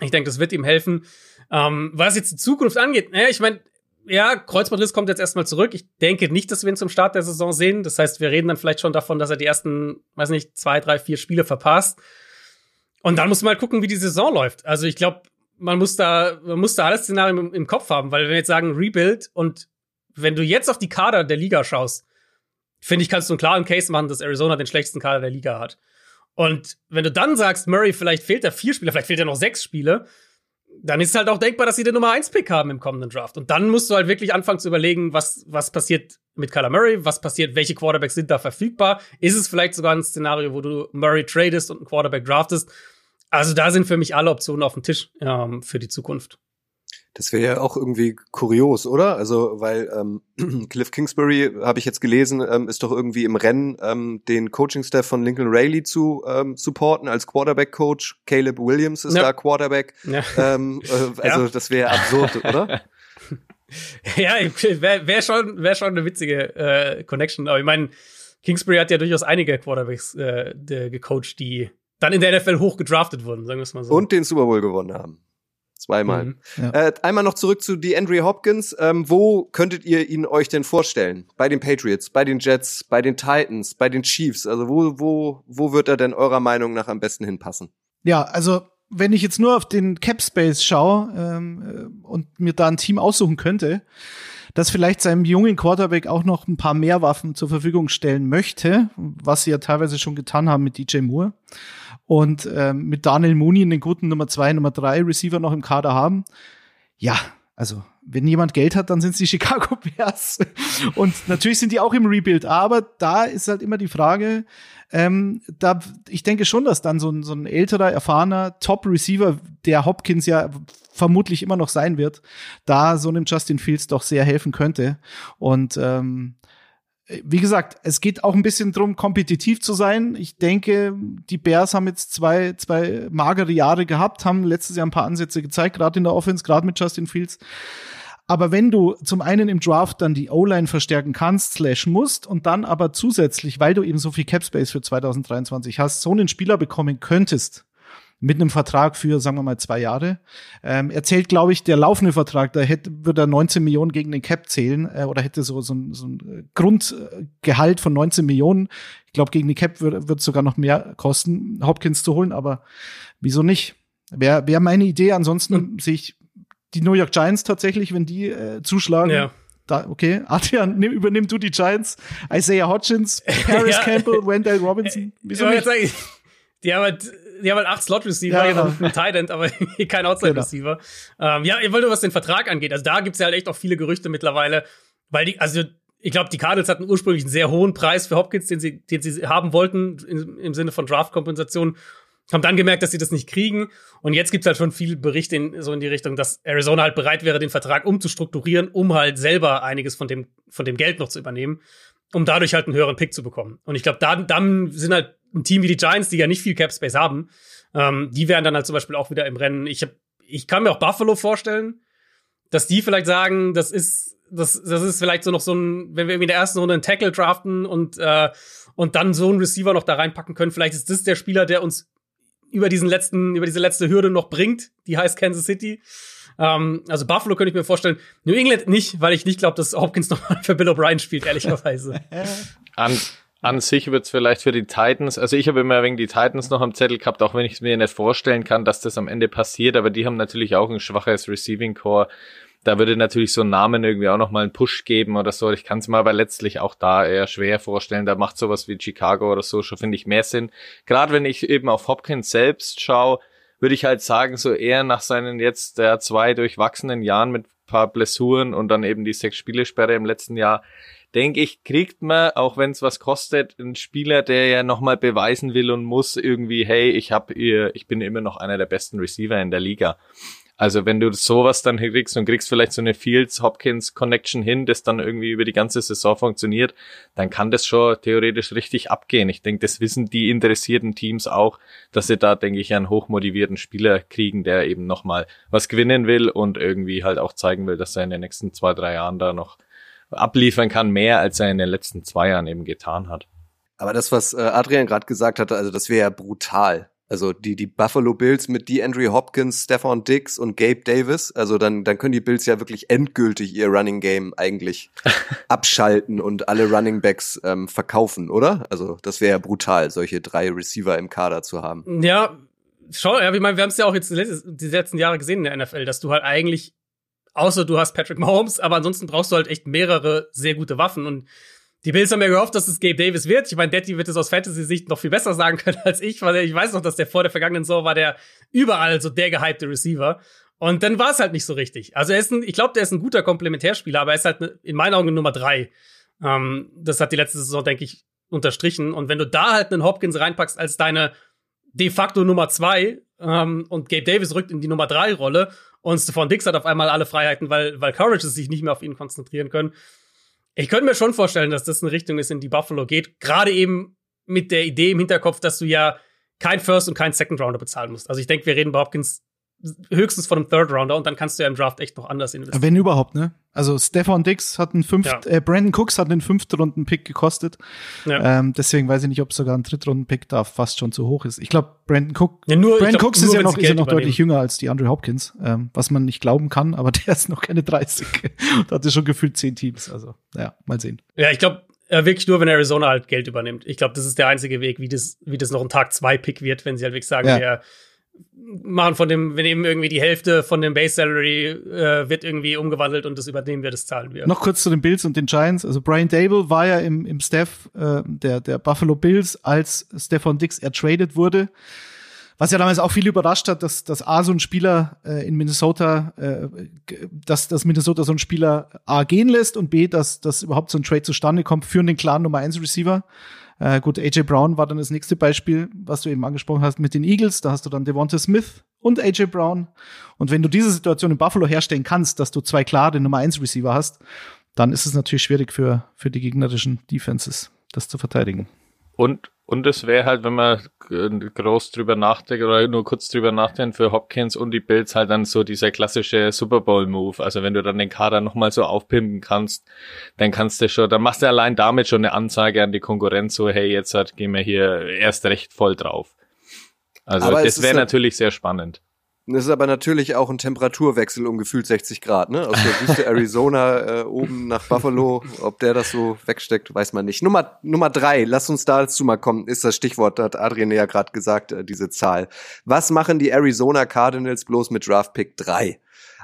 Ich denke, das wird ihm helfen. Ähm, was jetzt die Zukunft angeht, naja, ich meine, ja, Kreuzbandriss kommt jetzt erstmal zurück. Ich denke nicht, dass wir ihn zum Start der Saison sehen. Das heißt, wir reden dann vielleicht schon davon, dass er die ersten, weiß nicht, zwei, drei, vier Spiele verpasst. Und dann muss man mal gucken, wie die Saison läuft. Also ich glaube, man muss da, man muss da alles Szenarien im, im, Kopf haben, weil wenn wir jetzt sagen Rebuild und wenn du jetzt auf die Kader der Liga schaust, finde ich, kannst du einen klaren Case machen, dass Arizona den schlechtesten Kader der Liga hat. Und wenn du dann sagst, Murray, vielleicht fehlt da vier Spiele, vielleicht fehlt ja noch sechs Spiele, dann ist es halt auch denkbar, dass sie den Nummer 1 Pick haben im kommenden Draft. Und dann musst du halt wirklich anfangen zu überlegen, was, was passiert mit Kyler Murray, was passiert, welche Quarterbacks sind da verfügbar. Ist es vielleicht sogar ein Szenario, wo du Murray tradest und einen Quarterback draftest? Also da sind für mich alle Optionen auf dem Tisch ähm, für die Zukunft. Das wäre ja auch irgendwie kurios, oder? Also, weil ähm, *clears throat* Cliff Kingsbury, habe ich jetzt gelesen, ähm, ist doch irgendwie im Rennen, ähm, den Coaching-Staff von Lincoln Rayleigh zu ähm, supporten als Quarterback-Coach. Caleb Williams ist ja. da Quarterback. Ja. Ähm, äh, also, ja. das wäre absurd, oder? *laughs* ja, wäre wär schon, wär schon eine witzige äh, Connection. Aber ich meine, Kingsbury hat ja durchaus einige Quarterbacks äh, gecoacht, die dann in der NFL hoch gedraftet wurden, sagen wir es mal so. Und den Super Bowl gewonnen haben. Zweimal. Mhm, ja. äh, einmal noch zurück zu DeAndre Hopkins. Ähm, wo könntet ihr ihn euch denn vorstellen? Bei den Patriots, bei den Jets, bei den Titans, bei den Chiefs? Also wo, wo, wo wird er denn eurer Meinung nach am besten hinpassen? Ja, also wenn ich jetzt nur auf den Cap Space schaue ähm, äh, und mir da ein Team aussuchen könnte, das vielleicht seinem jungen Quarterback auch noch ein paar mehr Waffen zur Verfügung stellen möchte, was sie ja teilweise schon getan haben mit DJ Moore und ähm, mit Daniel Mooney einen guten Nummer zwei, Nummer drei Receiver noch im Kader haben. Ja, Also, wenn jemand Geld hat, dann sind es die *laughs* Chicago Bears. Und natürlich sind die auch im Rebuild. Aber da ist halt immer die Frage, ähm, da, ich denke schon, dass dann so ein, so ein älterer, erfahrener Top-Receiver, der Hopkins ja vermutlich immer noch sein wird, da so einem Justin Fields doch sehr helfen könnte. Und ähm, wie gesagt, es geht auch ein bisschen drum, kompetitiv zu sein. Ich denke, die Bears haben jetzt zwei, zwei magere Jahre gehabt, haben letztes Jahr ein paar Ansätze gezeigt, gerade in der Offense, gerade mit Justin Fields. Aber wenn du zum einen im Draft dann die O-Line verstärken kannst, slash musst und dann aber zusätzlich, weil du eben so viel Cap Space für 2023 hast, so einen Spieler bekommen könntest, mit einem Vertrag für, sagen wir mal, zwei Jahre. Ähm, er zählt, glaube ich, der laufende Vertrag, da hätte, würde er 19 Millionen gegen den Cap zählen äh, oder hätte so, so, ein, so ein Grundgehalt von 19 Millionen. Ich glaube, gegen die Cap wird, wird sogar noch mehr kosten, Hopkins zu holen, aber wieso nicht? Wäre wär meine Idee. Ansonsten mhm. sehe ich die New York Giants tatsächlich, wenn die äh, zuschlagen. Ja. Da, okay, *laughs* Adrian, nimm, übernimm du die Giants. Isaiah Hodgins, Paris *laughs* ja. Campbell, Wendell Robinson. *laughs* Wieso nicht? Die haben halt die haben halt acht Slot-Receiver, ja, *laughs* genau. ein Tight aber kein Outside-Receiver. Genau. Ähm, ja, ihr wollt was den Vertrag angeht. Also da gibt's ja halt echt auch viele Gerüchte mittlerweile, weil die, also ich glaube, die Cardinals hatten ursprünglich einen sehr hohen Preis für Hopkins, den sie, den sie haben wollten, in, im Sinne von Draft-Kompensation. Haben dann gemerkt, dass sie das nicht kriegen. Und jetzt gibt's halt schon viele Berichte in, so in die Richtung, dass Arizona halt bereit wäre, den Vertrag umzustrukturieren, um halt selber einiges von dem, von dem Geld noch zu übernehmen, um dadurch halt einen höheren Pick zu bekommen. Und ich glaube, dann, dann sind halt ein Team wie die Giants, die ja nicht viel Cap Space haben, ähm, die wären dann halt zum Beispiel auch wieder im Rennen. Ich, hab, ich kann mir auch Buffalo vorstellen, dass die vielleicht sagen, das ist, das, das ist vielleicht so noch so ein, wenn wir in der ersten Runde einen Tackle draften und, äh, und dann so einen Receiver noch da reinpacken können, vielleicht ist das der Spieler, der uns über diesen letzten, über diese letzte Hürde noch bringt, die heißt Kansas City. Ähm, also Buffalo könnte ich mir vorstellen. New England nicht, weil ich nicht glaube, dass Hopkins nochmal für Bill O'Brien spielt, ehrlicherweise. *laughs* an sich wird's vielleicht für die Titans, also ich habe immer wegen die Titans noch am Zettel gehabt, auch wenn ich es mir nicht vorstellen kann, dass das am Ende passiert, aber die haben natürlich auch ein schwaches Receiving Core. Da würde natürlich so ein Namen irgendwie auch nochmal einen Push geben oder so. Ich kann es mir aber letztlich auch da eher schwer vorstellen. Da macht sowas wie Chicago oder so schon, finde ich, mehr Sinn. Gerade wenn ich eben auf Hopkins selbst schaue, würde ich halt sagen, so eher nach seinen jetzt der zwei durchwachsenen Jahren mit paar Blessuren und dann eben die sechs Spielesperre im letzten Jahr, denke ich, kriegt man, auch wenn es was kostet, einen Spieler, der ja nochmal beweisen will und muss irgendwie, hey, ich hab ihr, ich bin immer noch einer der besten Receiver in der Liga. Also wenn du sowas dann kriegst und kriegst vielleicht so eine Fields-Hopkins-Connection hin, das dann irgendwie über die ganze Saison funktioniert, dann kann das schon theoretisch richtig abgehen. Ich denke, das wissen die interessierten Teams auch, dass sie da, denke ich, einen hochmotivierten Spieler kriegen, der eben nochmal was gewinnen will und irgendwie halt auch zeigen will, dass er in den nächsten zwei, drei Jahren da noch abliefern kann, mehr als er in den letzten zwei Jahren eben getan hat. Aber das, was äh, Adrian gerade gesagt hatte, also das wäre ja brutal. Also die, die Buffalo Bills mit DeAndre Hopkins, Stefan Dix und Gabe Davis, also dann, dann können die Bills ja wirklich endgültig ihr Running Game eigentlich *laughs* abschalten und alle Running Backs ähm, verkaufen, oder? Also das wäre ja brutal, solche drei Receiver im Kader zu haben. Ja, schon, ja, ich meine, wir haben es ja auch jetzt die letzten Jahre gesehen in der NFL, dass du halt eigentlich Außer du hast Patrick Mahomes, aber ansonsten brauchst du halt echt mehrere sehr gute Waffen. Und die Bills haben ja gehofft, dass es Gabe Davis wird. Ich meine, Daddy wird es aus Fantasy-Sicht noch viel besser sagen können als ich, weil ich weiß noch, dass der vor der vergangenen Saison war der überall so der gehypte Receiver. Und dann war es halt nicht so richtig. Also er ist ein, ich glaube, der ist ein guter Komplementärspieler, aber er ist halt in meinen Augen Nummer drei. Ähm, das hat die letzte Saison, denke ich, unterstrichen. Und wenn du da halt einen Hopkins reinpackst als deine de facto Nummer zwei ähm, und Gabe Davis rückt in die Nummer drei Rolle und Stephon Dix hat auf einmal alle Freiheiten, weil, weil Courage sich nicht mehr auf ihn konzentrieren können. Ich könnte mir schon vorstellen, dass das eine Richtung ist, in die Buffalo geht. Gerade eben mit der Idee im Hinterkopf, dass du ja kein First und kein Second Rounder bezahlen musst. Also ich denke, wir reden bei Hopkins höchstens von einem Third Rounder und dann kannst du ja im Draft echt noch anders investieren. Wenn überhaupt, ne? Also Stefan Dix hat einen fünft, ja. äh, Brandon Cooks hat einen fünften Runden Pick gekostet. Ja. Ähm, deswegen weiß ich nicht, ob sogar ein Drittrunden Pick da fast schon zu hoch ist. Ich glaube, Brandon Cook, ja, nur, Brandon glaub, Cooks ist ja noch, ist ja noch deutlich jünger als die Andre Hopkins, ähm, was man nicht glauben kann, aber *laughs* der ist noch keine 30. da hatte schon gefühlt zehn Teams. Also, ja, mal sehen. Ja, ich glaube, äh, wirklich nur, wenn Arizona halt Geld übernimmt. Ich glaube, das ist der einzige Weg, wie das, wie das noch ein Tag zwei Pick wird, wenn sie halt wirklich sagen, ja. wir machen von dem, wir nehmen irgendwie die Hälfte von dem Base Salary, äh, wird irgendwie umgewandelt und das übernehmen wir, das zahlen wir. Noch kurz zu den Bills und den Giants. Also Brian Dable war ja im, im Staff äh, der, der Buffalo Bills, als Stefan Dix ertradet wurde Was ja damals auch viel überrascht hat, dass, dass A so ein Spieler äh, in Minnesota, äh, dass, dass Minnesota so ein Spieler A gehen lässt und B, dass, dass überhaupt so ein Trade zustande kommt für den klaren Nummer 1 Receiver. Äh, gut, AJ Brown war dann das nächste Beispiel, was du eben angesprochen hast mit den Eagles. Da hast du dann Devonta Smith und AJ Brown. Und wenn du diese Situation in Buffalo herstellen kannst, dass du zwei klare Nummer 1 Receiver hast, dann ist es natürlich schwierig für, für die gegnerischen Defenses, das zu verteidigen. Und, und es wäre halt, wenn man groß drüber nachdenkt oder nur kurz drüber nachdenkt, für Hopkins und die Bills halt dann so dieser klassische Super Bowl Move. Also wenn du dann den Kader nochmal so aufpimpen kannst, dann kannst du schon, dann machst du allein damit schon eine Ansage an die Konkurrenz, so hey, jetzt halt, gehen wir hier erst recht voll drauf. Also Aber das wäre natürlich sehr spannend. Das ist aber natürlich auch ein Temperaturwechsel um gefühlt 60 Grad, ne? Aus der Wüste *laughs* Arizona äh, oben nach Buffalo. Ob der das so wegsteckt, weiß man nicht. Nummer, Nummer drei, lass uns dazu mal kommen, ist das Stichwort, hat Adrian ja gerade gesagt, äh, diese Zahl. Was machen die Arizona Cardinals bloß mit Draft Pick drei?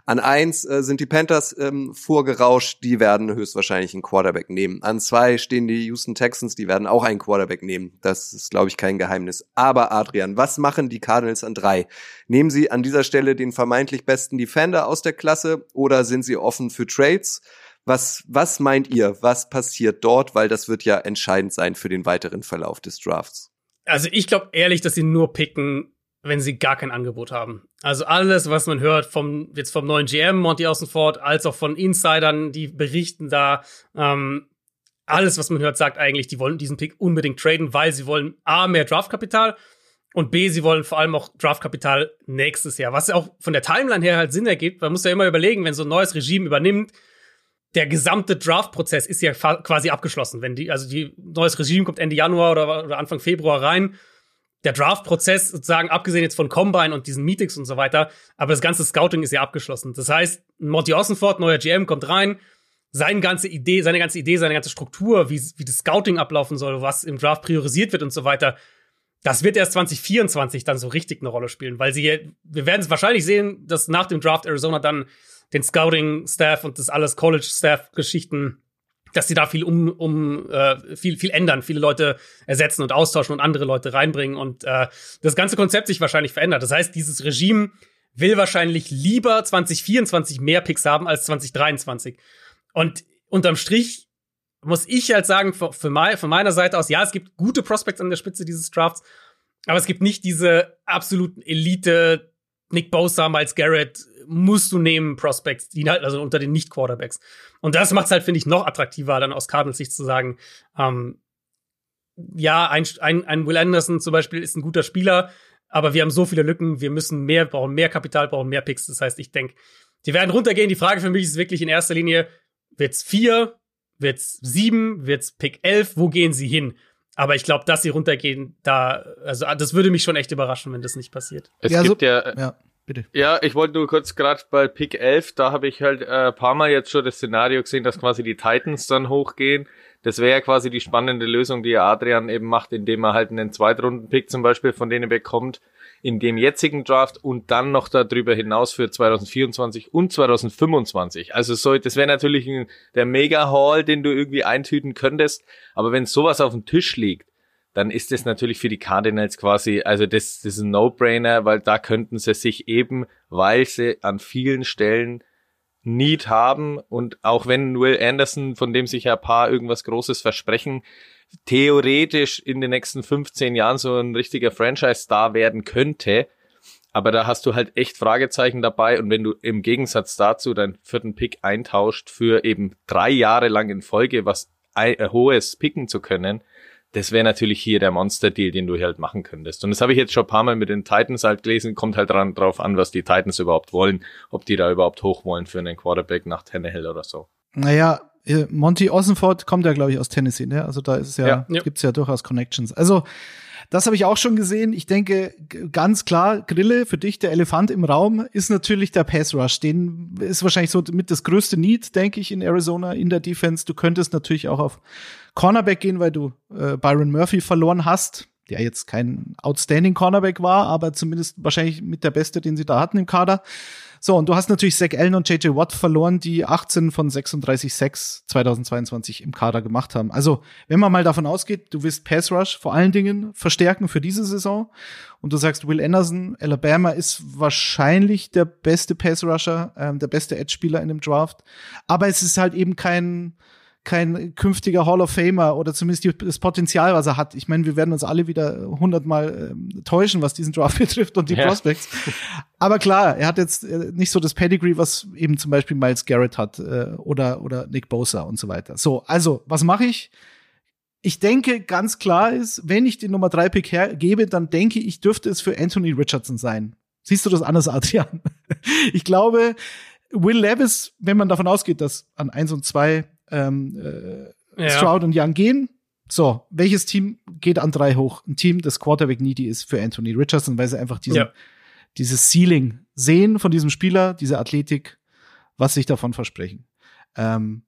An eins äh, sind die Panthers ähm, vorgerauscht, die werden höchstwahrscheinlich einen Quarterback nehmen. An zwei stehen die Houston Texans, die werden auch einen Quarterback nehmen. Das ist, glaube ich, kein Geheimnis. Aber Adrian, was machen die Cardinals an drei? Nehmen sie an dieser Stelle den vermeintlich besten Defender aus der Klasse oder sind sie offen für Trades? Was, was meint ihr? Was passiert dort? Weil das wird ja entscheidend sein für den weiteren Verlauf des Drafts. Also ich glaube ehrlich, dass sie nur picken, wenn sie gar kein Angebot haben. Also alles, was man hört vom jetzt vom neuen GM Monty Außenfort, als auch von Insidern, die berichten da, ähm, alles, was man hört, sagt eigentlich, die wollen diesen Pick unbedingt traden, weil sie wollen A, mehr Draftkapital und B, sie wollen vor allem auch Draftkapital nächstes Jahr. Was ja auch von der Timeline her halt Sinn ergibt. Man muss ja immer überlegen, wenn so ein neues Regime übernimmt, der gesamte Draft-Prozess ist ja quasi abgeschlossen. Wenn die, also die neues Regime kommt Ende Januar oder, oder Anfang Februar rein der Draft-Prozess sozusagen, abgesehen jetzt von Combine und diesen Meetings und so weiter, aber das ganze Scouting ist ja abgeschlossen. Das heißt, Monty Ossenford, neuer GM, kommt rein, seine ganze Idee, seine ganze Idee, seine ganze Struktur, wie, wie das Scouting ablaufen soll, was im Draft priorisiert wird und so weiter, das wird erst 2024 dann so richtig eine Rolle spielen, weil sie, wir werden es wahrscheinlich sehen, dass nach dem Draft Arizona dann den Scouting-Staff und das alles College-Staff-Geschichten dass sie da viel um, um äh, viel viel ändern, viele Leute ersetzen und austauschen und andere Leute reinbringen und äh, das ganze Konzept sich wahrscheinlich verändert. Das heißt, dieses Regime will wahrscheinlich lieber 2024 mehr Picks haben als 2023. Und unterm Strich muss ich halt sagen, für, für mein, von meiner Seite aus, ja, es gibt gute Prospects an der Spitze dieses Drafts, aber es gibt nicht diese absoluten Elite Nick Bosa, Miles Garrett, musst du nehmen Prospects, die halt also unter den Nicht-Quarterbacks. Und das macht es halt, finde ich, noch attraktiver, dann aus Cardinals Sicht zu sagen, ähm, ja, ein, ein, ein Will Anderson zum Beispiel ist ein guter Spieler, aber wir haben so viele Lücken, wir müssen mehr, brauchen mehr Kapital, brauchen mehr Picks. Das heißt, ich denke, die werden runtergehen. Die Frage für mich ist wirklich in erster Linie, wird's vier, wird's sieben, wird's Pick elf, wo gehen sie hin? Aber ich glaube, dass sie runtergehen, da, also das würde mich schon echt überraschen, wenn das nicht passiert. Es ja, gibt so, ja, ja, bitte. Ja, ich wollte nur kurz gerade bei Pick 11, da habe ich halt äh, paar Mal jetzt schon das Szenario gesehen, dass quasi die Titans dann hochgehen. Das wäre ja quasi die spannende Lösung, die Adrian eben macht, indem er halt einen Zweitrunden-Pick zum Beispiel von denen bekommt, in dem jetzigen Draft und dann noch darüber hinaus für 2024 und 2025. Also so, das wäre natürlich ein, der Mega-Haul, den du irgendwie eintüten könntest. Aber wenn sowas auf dem Tisch liegt, dann ist das natürlich für die Cardinals quasi, also das, das ist ein No-Brainer, weil da könnten sie sich eben, weil sie an vielen Stellen Need haben und auch wenn Will Anderson, von dem sich ja ein paar irgendwas Großes versprechen, theoretisch in den nächsten 15 Jahren so ein richtiger Franchise-Star werden könnte. Aber da hast du halt echt Fragezeichen dabei. Und wenn du im Gegensatz dazu deinen vierten Pick eintauscht für eben drei Jahre lang in Folge was äh, hohes picken zu können, das wäre natürlich hier der Monster-Deal, den du halt machen könntest. Und das habe ich jetzt schon ein paar Mal mit den Titans halt gelesen. Kommt halt dran, drauf an, was die Titans überhaupt wollen. Ob die da überhaupt hoch wollen für einen Quarterback nach Tannehill oder so. Naja, Monty Ossenford kommt ja, glaube ich, aus Tennessee, ne? Also da ist ja, ja. gibt's ja durchaus Connections. Also, das habe ich auch schon gesehen. Ich denke, ganz klar, Grille, für dich der Elefant im Raum ist natürlich der Pass Rush. Den ist wahrscheinlich so mit das größte Need, denke ich, in Arizona in der Defense. Du könntest natürlich auch auf Cornerback gehen, weil du äh, Byron Murphy verloren hast, der jetzt kein outstanding Cornerback war, aber zumindest wahrscheinlich mit der Beste, den sie da hatten im Kader. So, und du hast natürlich Zach Allen und JJ Watt verloren, die 18 von 36 Sacks 2022 im Kader gemacht haben. Also, wenn man mal davon ausgeht, du willst Pass Rush vor allen Dingen verstärken für diese Saison und du sagst, Will Anderson, Alabama ist wahrscheinlich der beste Pass Rusher, ähm, der beste Edge-Spieler in dem Draft, aber es ist halt eben kein kein künftiger Hall of Famer oder zumindest die, das Potenzial, was er hat. Ich meine, wir werden uns alle wieder hundertmal äh, täuschen, was diesen Draft *laughs* betrifft und die ja. Prospects. Aber klar, er hat jetzt äh, nicht so das Pedigree, was eben zum Beispiel Miles Garrett hat äh, oder, oder Nick Bosa und so weiter. So, also, was mache ich? Ich denke, ganz klar ist, wenn ich den Nummer 3 Pick hergebe, dann denke ich, dürfte es für Anthony Richardson sein. Siehst du das anders, Adrian? *laughs* ich glaube, Will Levis, wenn man davon ausgeht, dass an 1 und 2 ähm, äh, ja. Stroud und Young gehen. So, welches Team geht an drei hoch? Ein Team, das Quarterback needy ist für Anthony Richardson, weil sie einfach diesen, ja. dieses Ceiling sehen von diesem Spieler, diese Athletik, was sich davon versprechen. Ähm,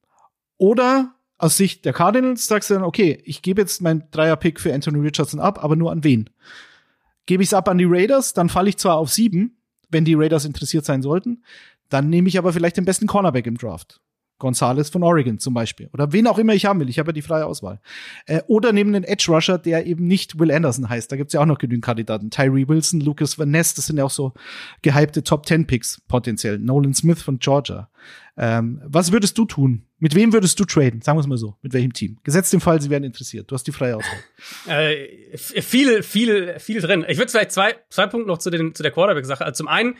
oder aus Sicht der Cardinals sagst du dann, okay, ich gebe jetzt meinen Dreier-Pick für Anthony Richardson ab, aber nur an wen? Gebe ich es ab an die Raiders, dann falle ich zwar auf sieben, wenn die Raiders interessiert sein sollten, dann nehme ich aber vielleicht den besten Cornerback im Draft. Gonzalez von Oregon zum Beispiel. Oder wen auch immer ich haben will. Ich habe ja die freie Auswahl. Äh, oder neben den Edge Rusher, der eben nicht Will Anderson heißt. Da gibt's ja auch noch genügend Kandidaten. Tyree Wilson, Lucas Van Ness, das sind ja auch so gehypte Top Ten Picks potenziell. Nolan Smith von Georgia. Ähm, was würdest du tun? Mit wem würdest du traden? Sagen wir es mal so. Mit welchem Team? Gesetzt im Fall, sie wären interessiert. Du hast die freie Auswahl. *laughs* Äh, viel, viel, viel drin. Ich würde vielleicht zwei, zwei Punkte noch zu, den, zu der Quarterback-Sache. Also zum einen,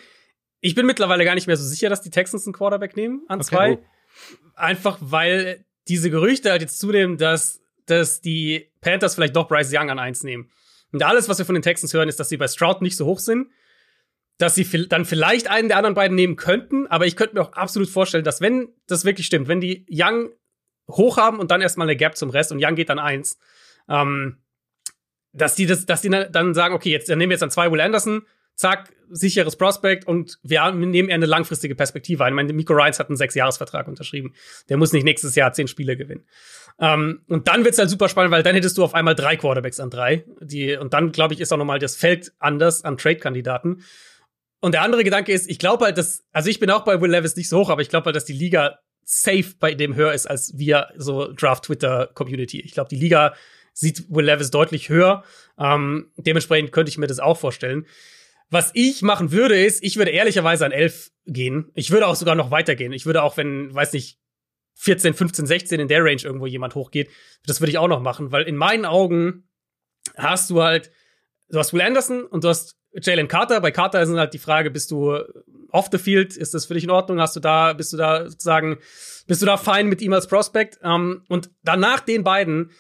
ich bin mittlerweile gar nicht mehr so sicher, dass die Texans einen Quarterback nehmen an okay, zwei. Oh. Einfach weil diese Gerüchte halt jetzt zunehmen, dass, dass die Panthers vielleicht doch Bryce Young an eins nehmen. Und alles, was wir von den Texans hören, ist, dass sie bei Stroud nicht so hoch sind, dass sie dann vielleicht einen der anderen beiden nehmen könnten, aber ich könnte mir auch absolut vorstellen, dass wenn das wirklich stimmt, wenn die Young hoch haben und dann erstmal eine Gap zum Rest und Young geht dann eins, ähm, dass die das, dass die dann sagen, okay, jetzt dann nehmen wir jetzt an zwei Will Anderson, zack, sicheres Prospect und wir nehmen eher eine langfristige Perspektive ein. Ich meine, Miko Ryans hat einen Sechs-Jahres-Vertrag unterschrieben. Der muss nicht nächstes Jahr zehn Spiele gewinnen. Ähm, und dann wird's halt super spannend, weil dann hättest du auf einmal drei Quarterbacks an drei. Die, und dann, glaube ich, ist auch nochmal das Feld anders an Trade-Kandidaten. Und der andere Gedanke ist, ich glaube halt, dass, also ich bin auch bei Will Levis nicht so hoch, aber ich glaube halt, dass die Liga safe bei dem höher ist als wir so Draft-Twitter-Community. Ich glaube, die Liga sieht Will Levis deutlich höher. Ähm, dementsprechend könnte ich mir das auch vorstellen. Was ich machen würde, ist, ich würde ehrlicherweise an 11 gehen. Ich würde auch sogar noch weitergehen. Ich würde auch, wenn, weiß nicht, 14, 15, 16 in der Range irgendwo jemand hochgeht, das würde ich auch noch machen, weil in meinen Augen hast du halt, du hast Will Anderson und du hast Jalen Carter. Bei Carter ist halt die Frage, bist du off the field? Ist das für dich in Ordnung? Hast du da, bist du da sozusagen, bist du da fein mit ihm als Prospect? Um, ähm, und danach den beiden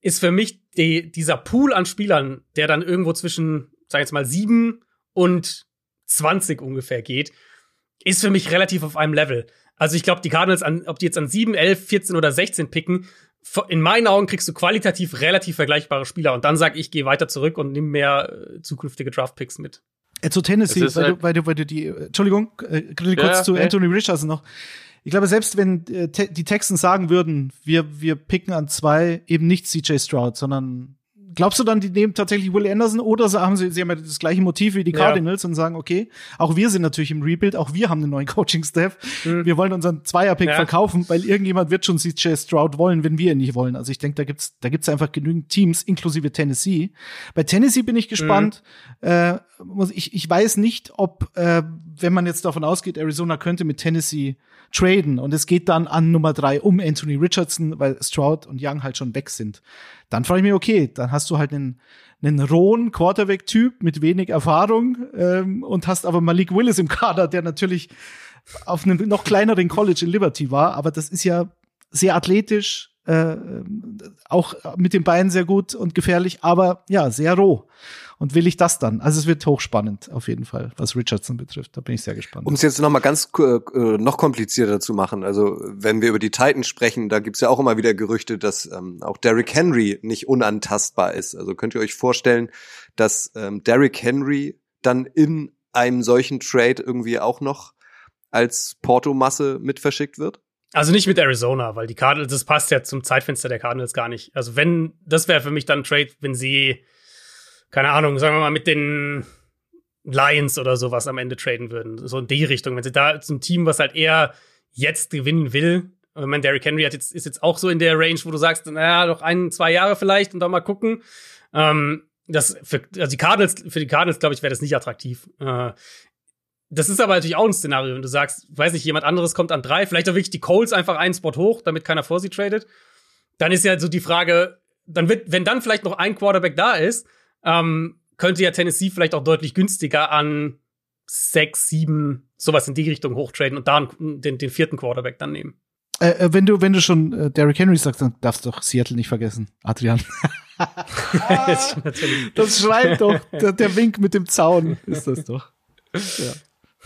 ist für mich die, dieser Pool an Spielern, der dann irgendwo zwischen, sag ich jetzt mal, sieben und 20 ungefähr geht, ist für mich relativ auf einem Level. Also ich glaube, die Cardinals, an, ob die jetzt an 7, 11, 14 oder 16 picken, in meinen Augen kriegst du qualitativ relativ vergleichbare Spieler. Und dann sag ich, gehe weiter zurück und nimm mehr äh, zukünftige Draft-Picks mit. Äh, zu Tennessee, weil, halt du, weil, du, weil du die, äh, Entschuldigung, äh, kurz ja, zu Anthony Richardson noch. Ich glaube, selbst wenn äh, die Texans sagen würden, wir, wir picken an zwei eben nicht CJ Stroud, sondern glaubst du dann, die nehmen tatsächlich Will Anderson oder haben sie, sie haben ja das gleiche Motiv wie die Cardinals ja. und sagen, okay, auch wir sind natürlich im Rebuild, auch wir haben einen neuen *laughs* Coaching-Staff. Mhm. Wir wollen unseren Zweierpick ja. verkaufen, weil irgendjemand wird schon CJ Stroud wollen, wenn wir ihn nicht wollen. Also ich denke, da gibt's, da gibt's einfach genügend Teams, inklusive Tennessee. Bei Tennessee bin ich gespannt. Mhm. Äh, ich, ich weiß nicht, ob, äh, wenn man jetzt davon ausgeht, Arizona könnte mit Tennessee traden und es geht dann an Nummer drei um Anthony Richardson, weil Stroud und Young halt schon weg sind. Dann frage ich mich, okay, dann hast du halt einen, einen rohen Quarterback-Typ mit wenig Erfahrung ähm, und hast aber Malik Willis im Kader, der natürlich auf einem noch kleineren College in Liberty war, aber das ist ja sehr athletisch, äh, auch mit den Beinen sehr gut und gefährlich, aber ja, sehr roh und will ich das dann? Also es wird hochspannend auf jeden Fall, was Richardson betrifft. Da bin ich sehr gespannt. Um es jetzt noch mal ganz äh, noch komplizierter zu machen, also wenn wir über die Titans sprechen, da gibt's ja auch immer wieder Gerüchte, dass ähm, auch Derrick Henry nicht unantastbar ist. Also könnt ihr euch vorstellen, dass ähm, Derrick Henry dann in einem solchen Trade irgendwie auch noch als Porto-Masse mit verschickt wird? Also nicht mit Arizona, weil die Cardinals, das passt ja zum Zeitfenster der Cardinals gar nicht. Also wenn, das wäre für mich dann ein Trade, wenn sie keine Ahnung, sagen wir mal, mit den Lions oder sowas am Ende traden würden. So in die Richtung. Wenn sie da zum Team, was halt eher jetzt gewinnen will, ich meine, Derrick Henry hat jetzt, ist jetzt auch so in der Range, wo du sagst, naja, noch ein, zwei Jahre vielleicht und dann mal gucken. Ähm, das für, also die Cardinals, für die Cardinals, glaube ich, wäre das nicht attraktiv. Äh, das ist aber natürlich auch ein Szenario, wenn du sagst, weiß nicht, jemand anderes kommt an drei, vielleicht auch wirklich die Colts einfach einen Spot hoch, damit keiner vor sie tradet. Dann ist ja so die Frage, dann wird, wenn dann vielleicht noch ein Quarterback da ist, ähm, könnte ja Tennessee vielleicht auch deutlich günstiger an sechs, sieben, sowas in die Richtung hochtraden und da den, den vierten Quarterback dann nehmen. Äh, äh, wenn du, wenn du schon äh, Derrick Henry sagst, dann darfst du doch Seattle nicht vergessen, Adrian. *laughs* das schreit doch, der, der, Wink mit dem Zaun ist das doch. Ja.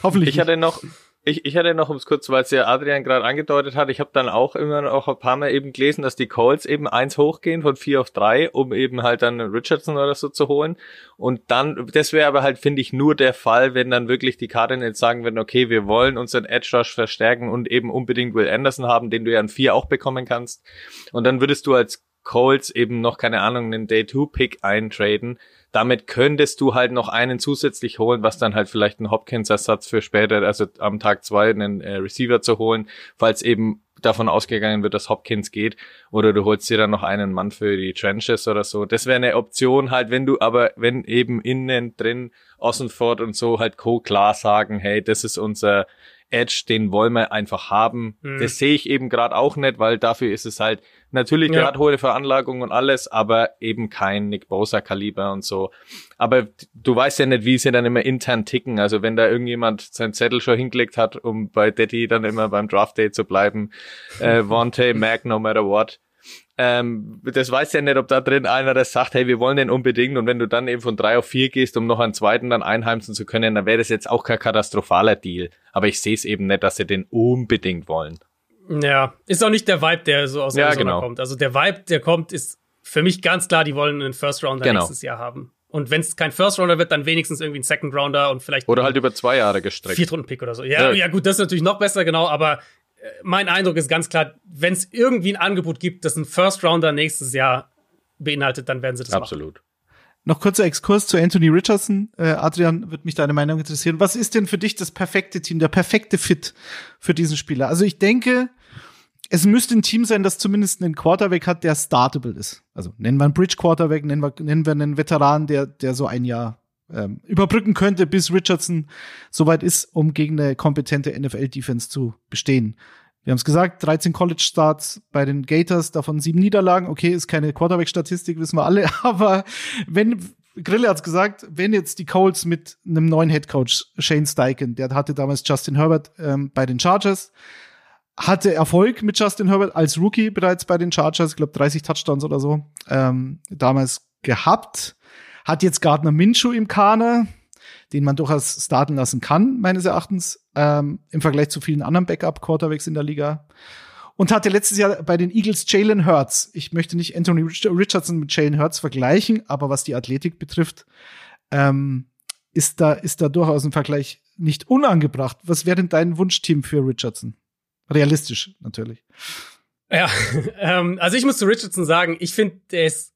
Hoffentlich. Ich hatte noch, ich, ich hatte noch, ums kurz, weil es ja Adrian gerade angedeutet hat, ich habe dann auch immer noch ein paar Mal eben gelesen, dass die Calls eben eins hochgehen von vier auf drei, um eben halt dann Richardson oder so zu holen. Und dann, das wäre aber halt, finde ich, nur der Fall, wenn dann wirklich die Cardinals sagen würden, okay, wir wollen unseren Edge Rush verstärken und eben unbedingt Will Anderson haben, den du ja an vier auch bekommen kannst. Und dann würdest du als Colts eben noch, keine Ahnung, einen Day-2-Pick eintraden, damit könntest du halt noch einen zusätzlich holen, was dann halt vielleicht ein Hopkins-Ersatz für später, also am Tag zwei einen äh, Receiver zu holen, falls eben davon ausgegangen wird, dass Hopkins geht, oder du holst dir dann noch einen Mann für die Trenches oder so. Das wäre eine Option halt, wenn du aber, wenn eben innen drin Ossenford und so halt co klar sagen, hey, das ist unser Edge, den wollen wir einfach haben. Mhm. Das sehe ich eben gerade auch nicht, weil dafür ist es halt natürlich ja. gerade hohe Veranlagung und alles, aber eben kein Nick Bosa Kaliber und so. Aber du weißt ja nicht, wie sie dann immer intern ticken. Also wenn da irgendjemand seinen Zettel schon hingelegt hat, um bei Daddy dann immer beim Draft Day zu bleiben, äh, *laughs* Vontae, Mac, no matter what, ähm, das weiß ja nicht, ob da drin einer das sagt, hey, wir wollen den unbedingt und wenn du dann eben von drei auf vier gehst, um noch einen zweiten dann einheimsen zu können, dann wäre das jetzt auch kein katastrophaler Deal. Aber ich sehe es eben nicht, dass sie den unbedingt wollen. Ja, ist auch nicht der Vibe, der so aus ja, Arizona genau. kommt. Also der Vibe, der kommt, ist für mich ganz klar, die wollen einen First Rounder genau. nächstes Jahr haben. Und wenn es kein First Rounder wird, dann wenigstens irgendwie ein Second Rounder und vielleicht oder halt über zwei Jahre gestreckt. Viertrunden-Pick oder so. Ja, ja, ja, gut, das ist natürlich noch besser, genau. Aber mein Eindruck ist ganz klar, wenn es irgendwie ein Angebot gibt, das ein First Rounder nächstes Jahr beinhaltet, dann werden sie das Absolut. Machen. Noch kurzer Exkurs zu Anthony Richardson. Äh, Adrian, wird mich deine Meinung interessieren. Was ist denn für dich das perfekte Team, der perfekte Fit für diesen Spieler? Also ich denke, es müsste ein Team sein, das zumindest einen Quarterback hat, der startable ist. Also nennen wir einen Bridge Quarterback, nennen wir, nennen wir einen Veteran, der, der so ein Jahr ähm, überbrücken könnte, bis Richardson soweit ist, um gegen eine kompetente NFL-Defense zu bestehen. Wir haben es gesagt, 13 College-Starts bei den Gators, davon sieben Niederlagen. Okay, ist keine Quarterback-Statistik, wissen wir alle. *laughs* Aber wenn, Grille hat's gesagt, wenn jetzt die Colts mit einem neuen Headcoach, Shane Steichen, der hatte damals Justin Herbert ähm, bei den Chargers, hatte Erfolg mit Justin Herbert als Rookie bereits bei den Chargers, ich glaube 30 Touchdowns oder so, ähm, damals gehabt hat jetzt Gardner Minshew im Kader, den man durchaus starten lassen kann, meines Erachtens, ähm, im Vergleich zu vielen anderen Backup-Quarterbacks in der Liga. Und hatte letztes Jahr bei den Eagles Jalen Hurts. Ich möchte nicht Anthony Richardson mit Jalen Hurts vergleichen, aber was die Athletik betrifft, ähm, ist da, ist da durchaus ein Vergleich nicht unangebracht. Was wäre denn dein Wunschteam für Richardson? Realistisch, natürlich. Ja, *laughs* ähm, also ich muss zu Richardson sagen, ich finde, der ist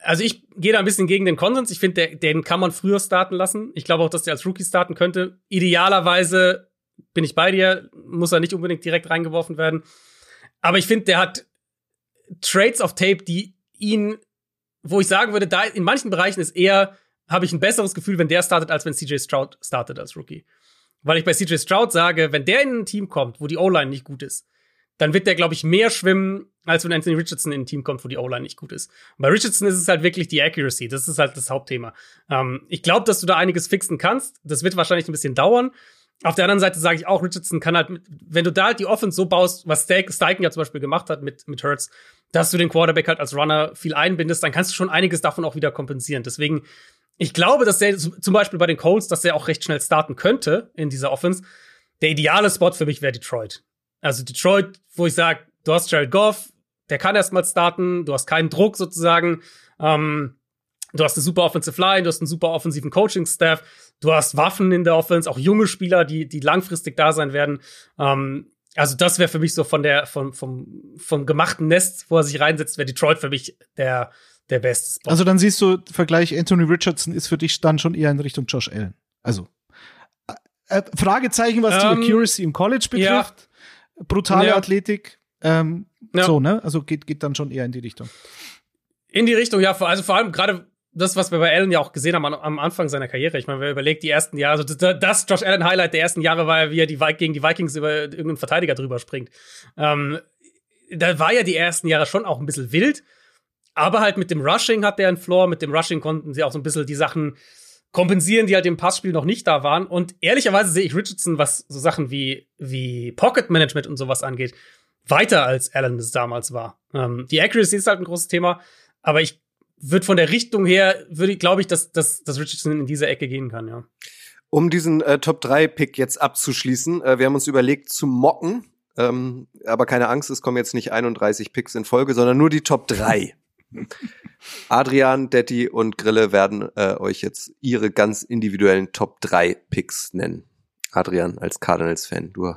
also ich gehe da ein bisschen gegen den Konsens. Ich finde, den kann man früher starten lassen. Ich glaube auch, dass der als Rookie starten könnte. Idealerweise bin ich bei dir, muss er nicht unbedingt direkt reingeworfen werden. Aber ich finde, der hat Trades of Tape, die ihn, wo ich sagen würde, da in manchen Bereichen ist eher, habe ich ein besseres Gefühl, wenn der startet, als wenn CJ Stroud startet als Rookie. Weil ich bei CJ Stroud sage, wenn der in ein Team kommt, wo die O-Line nicht gut ist, dann wird der, glaube ich, mehr schwimmen, als wenn Anthony Richardson in ein Team kommt, wo die O-Line nicht gut ist. Und bei Richardson ist es halt wirklich die Accuracy. Das ist halt das Hauptthema. Ähm, ich glaube, dass du da einiges fixen kannst. Das wird wahrscheinlich ein bisschen dauern. Auf der anderen Seite sage ich auch, Richardson kann halt, wenn du da halt die Offense so baust, was Steichen ja zum Beispiel gemacht hat mit, mit Hurts, dass du den Quarterback halt als Runner viel einbindest, dann kannst du schon einiges davon auch wieder kompensieren. Deswegen, ich glaube, dass der zum Beispiel bei den Colts, dass der auch recht schnell starten könnte in dieser Offense. Der ideale Spot für mich wäre Detroit. Also Detroit, wo ich sage, du hast Jared Goff, der kann erstmal starten, du hast keinen Druck sozusagen. Ähm, du hast eine super Offensive Line, du hast einen super offensiven Coaching-Staff, du hast Waffen in der Offense, auch junge Spieler, die, die langfristig da sein werden. Ähm, also das wäre für mich so von der, vom, vom, vom gemachten Nest, wo er sich reinsetzt, wäre Detroit für mich der, der beste Spot. Also dann siehst du, Vergleich Anthony Richardson ist für dich dann schon eher in Richtung Josh Allen. Also äh, Fragezeichen, was ähm, die Accuracy im College betrifft. Ja. Brutale ja. Athletik. Ähm, ja. So, ne? Also geht, geht dann schon eher in die Richtung. In die Richtung, ja. Also vor allem gerade das, was wir bei Allen ja auch gesehen haben am Anfang seiner Karriere. Ich meine, wer überlegt, die ersten Jahre, also das, Josh Allen Highlight der ersten Jahre war ja, wie er die, gegen die Vikings über irgendeinen Verteidiger drüber springt. Ähm, da war ja die ersten Jahre schon auch ein bisschen wild. Aber halt mit dem Rushing hat der einen Floor. Mit dem Rushing konnten sie auch so ein bisschen die Sachen kompensieren, die halt im Passspiel noch nicht da waren. Und ehrlicherweise sehe ich Richardson, was so Sachen wie, wie Pocket Management und sowas angeht, weiter als Allen es damals war. Ähm, die Accuracy ist halt ein großes Thema. Aber ich würde von der Richtung her, würde ich, glaube ich, dass, dass, dass Richardson in diese Ecke gehen kann, ja. Um diesen äh, Top-3-Pick jetzt abzuschließen, äh, wir haben uns überlegt zu mocken, ähm, aber keine Angst, es kommen jetzt nicht 31 Picks in Folge, sondern nur die Top 3. *laughs* Adrian, Detti und Grille werden äh, euch jetzt ihre ganz individuellen Top 3 Picks nennen. Adrian, als Cardinals-Fan, du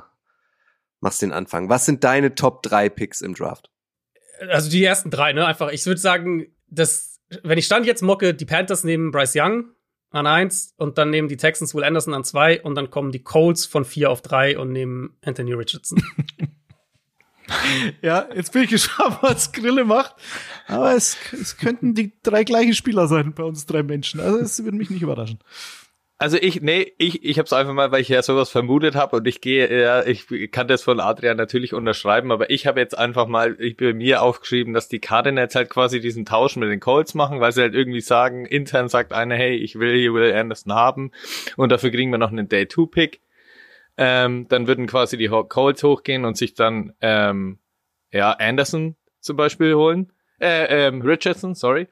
machst den Anfang. Was sind deine Top 3 Picks im Draft? Also die ersten drei, ne? Einfach, ich würde sagen, dass wenn ich stand jetzt mocke, die Panthers nehmen Bryce Young an eins und dann nehmen die Texans Will Anderson an zwei und dann kommen die Colts von vier auf drei und nehmen Anthony Richardson. *laughs* ja, jetzt bin ich gespannt, *laughs* was Grille macht. Aber es, es könnten die drei gleichen Spieler sein bei uns drei Menschen. Also es würde mich nicht überraschen. Also ich, nee, ich, ich habe es einfach mal, weil ich ja sowas vermutet habe und ich gehe, ja, ich kann das von Adrian natürlich unterschreiben, aber ich habe jetzt einfach mal, ich bin mir aufgeschrieben, dass die Cardinals halt quasi diesen Tausch mit den Colts machen, weil sie halt irgendwie sagen, intern sagt einer, hey, ich will hier Will Anderson haben und dafür kriegen wir noch einen Day-2-Pick. Ähm, dann würden quasi die Colts hochgehen und sich dann ähm, ja Anderson zum Beispiel holen, äh, ähm, Richardson, sorry.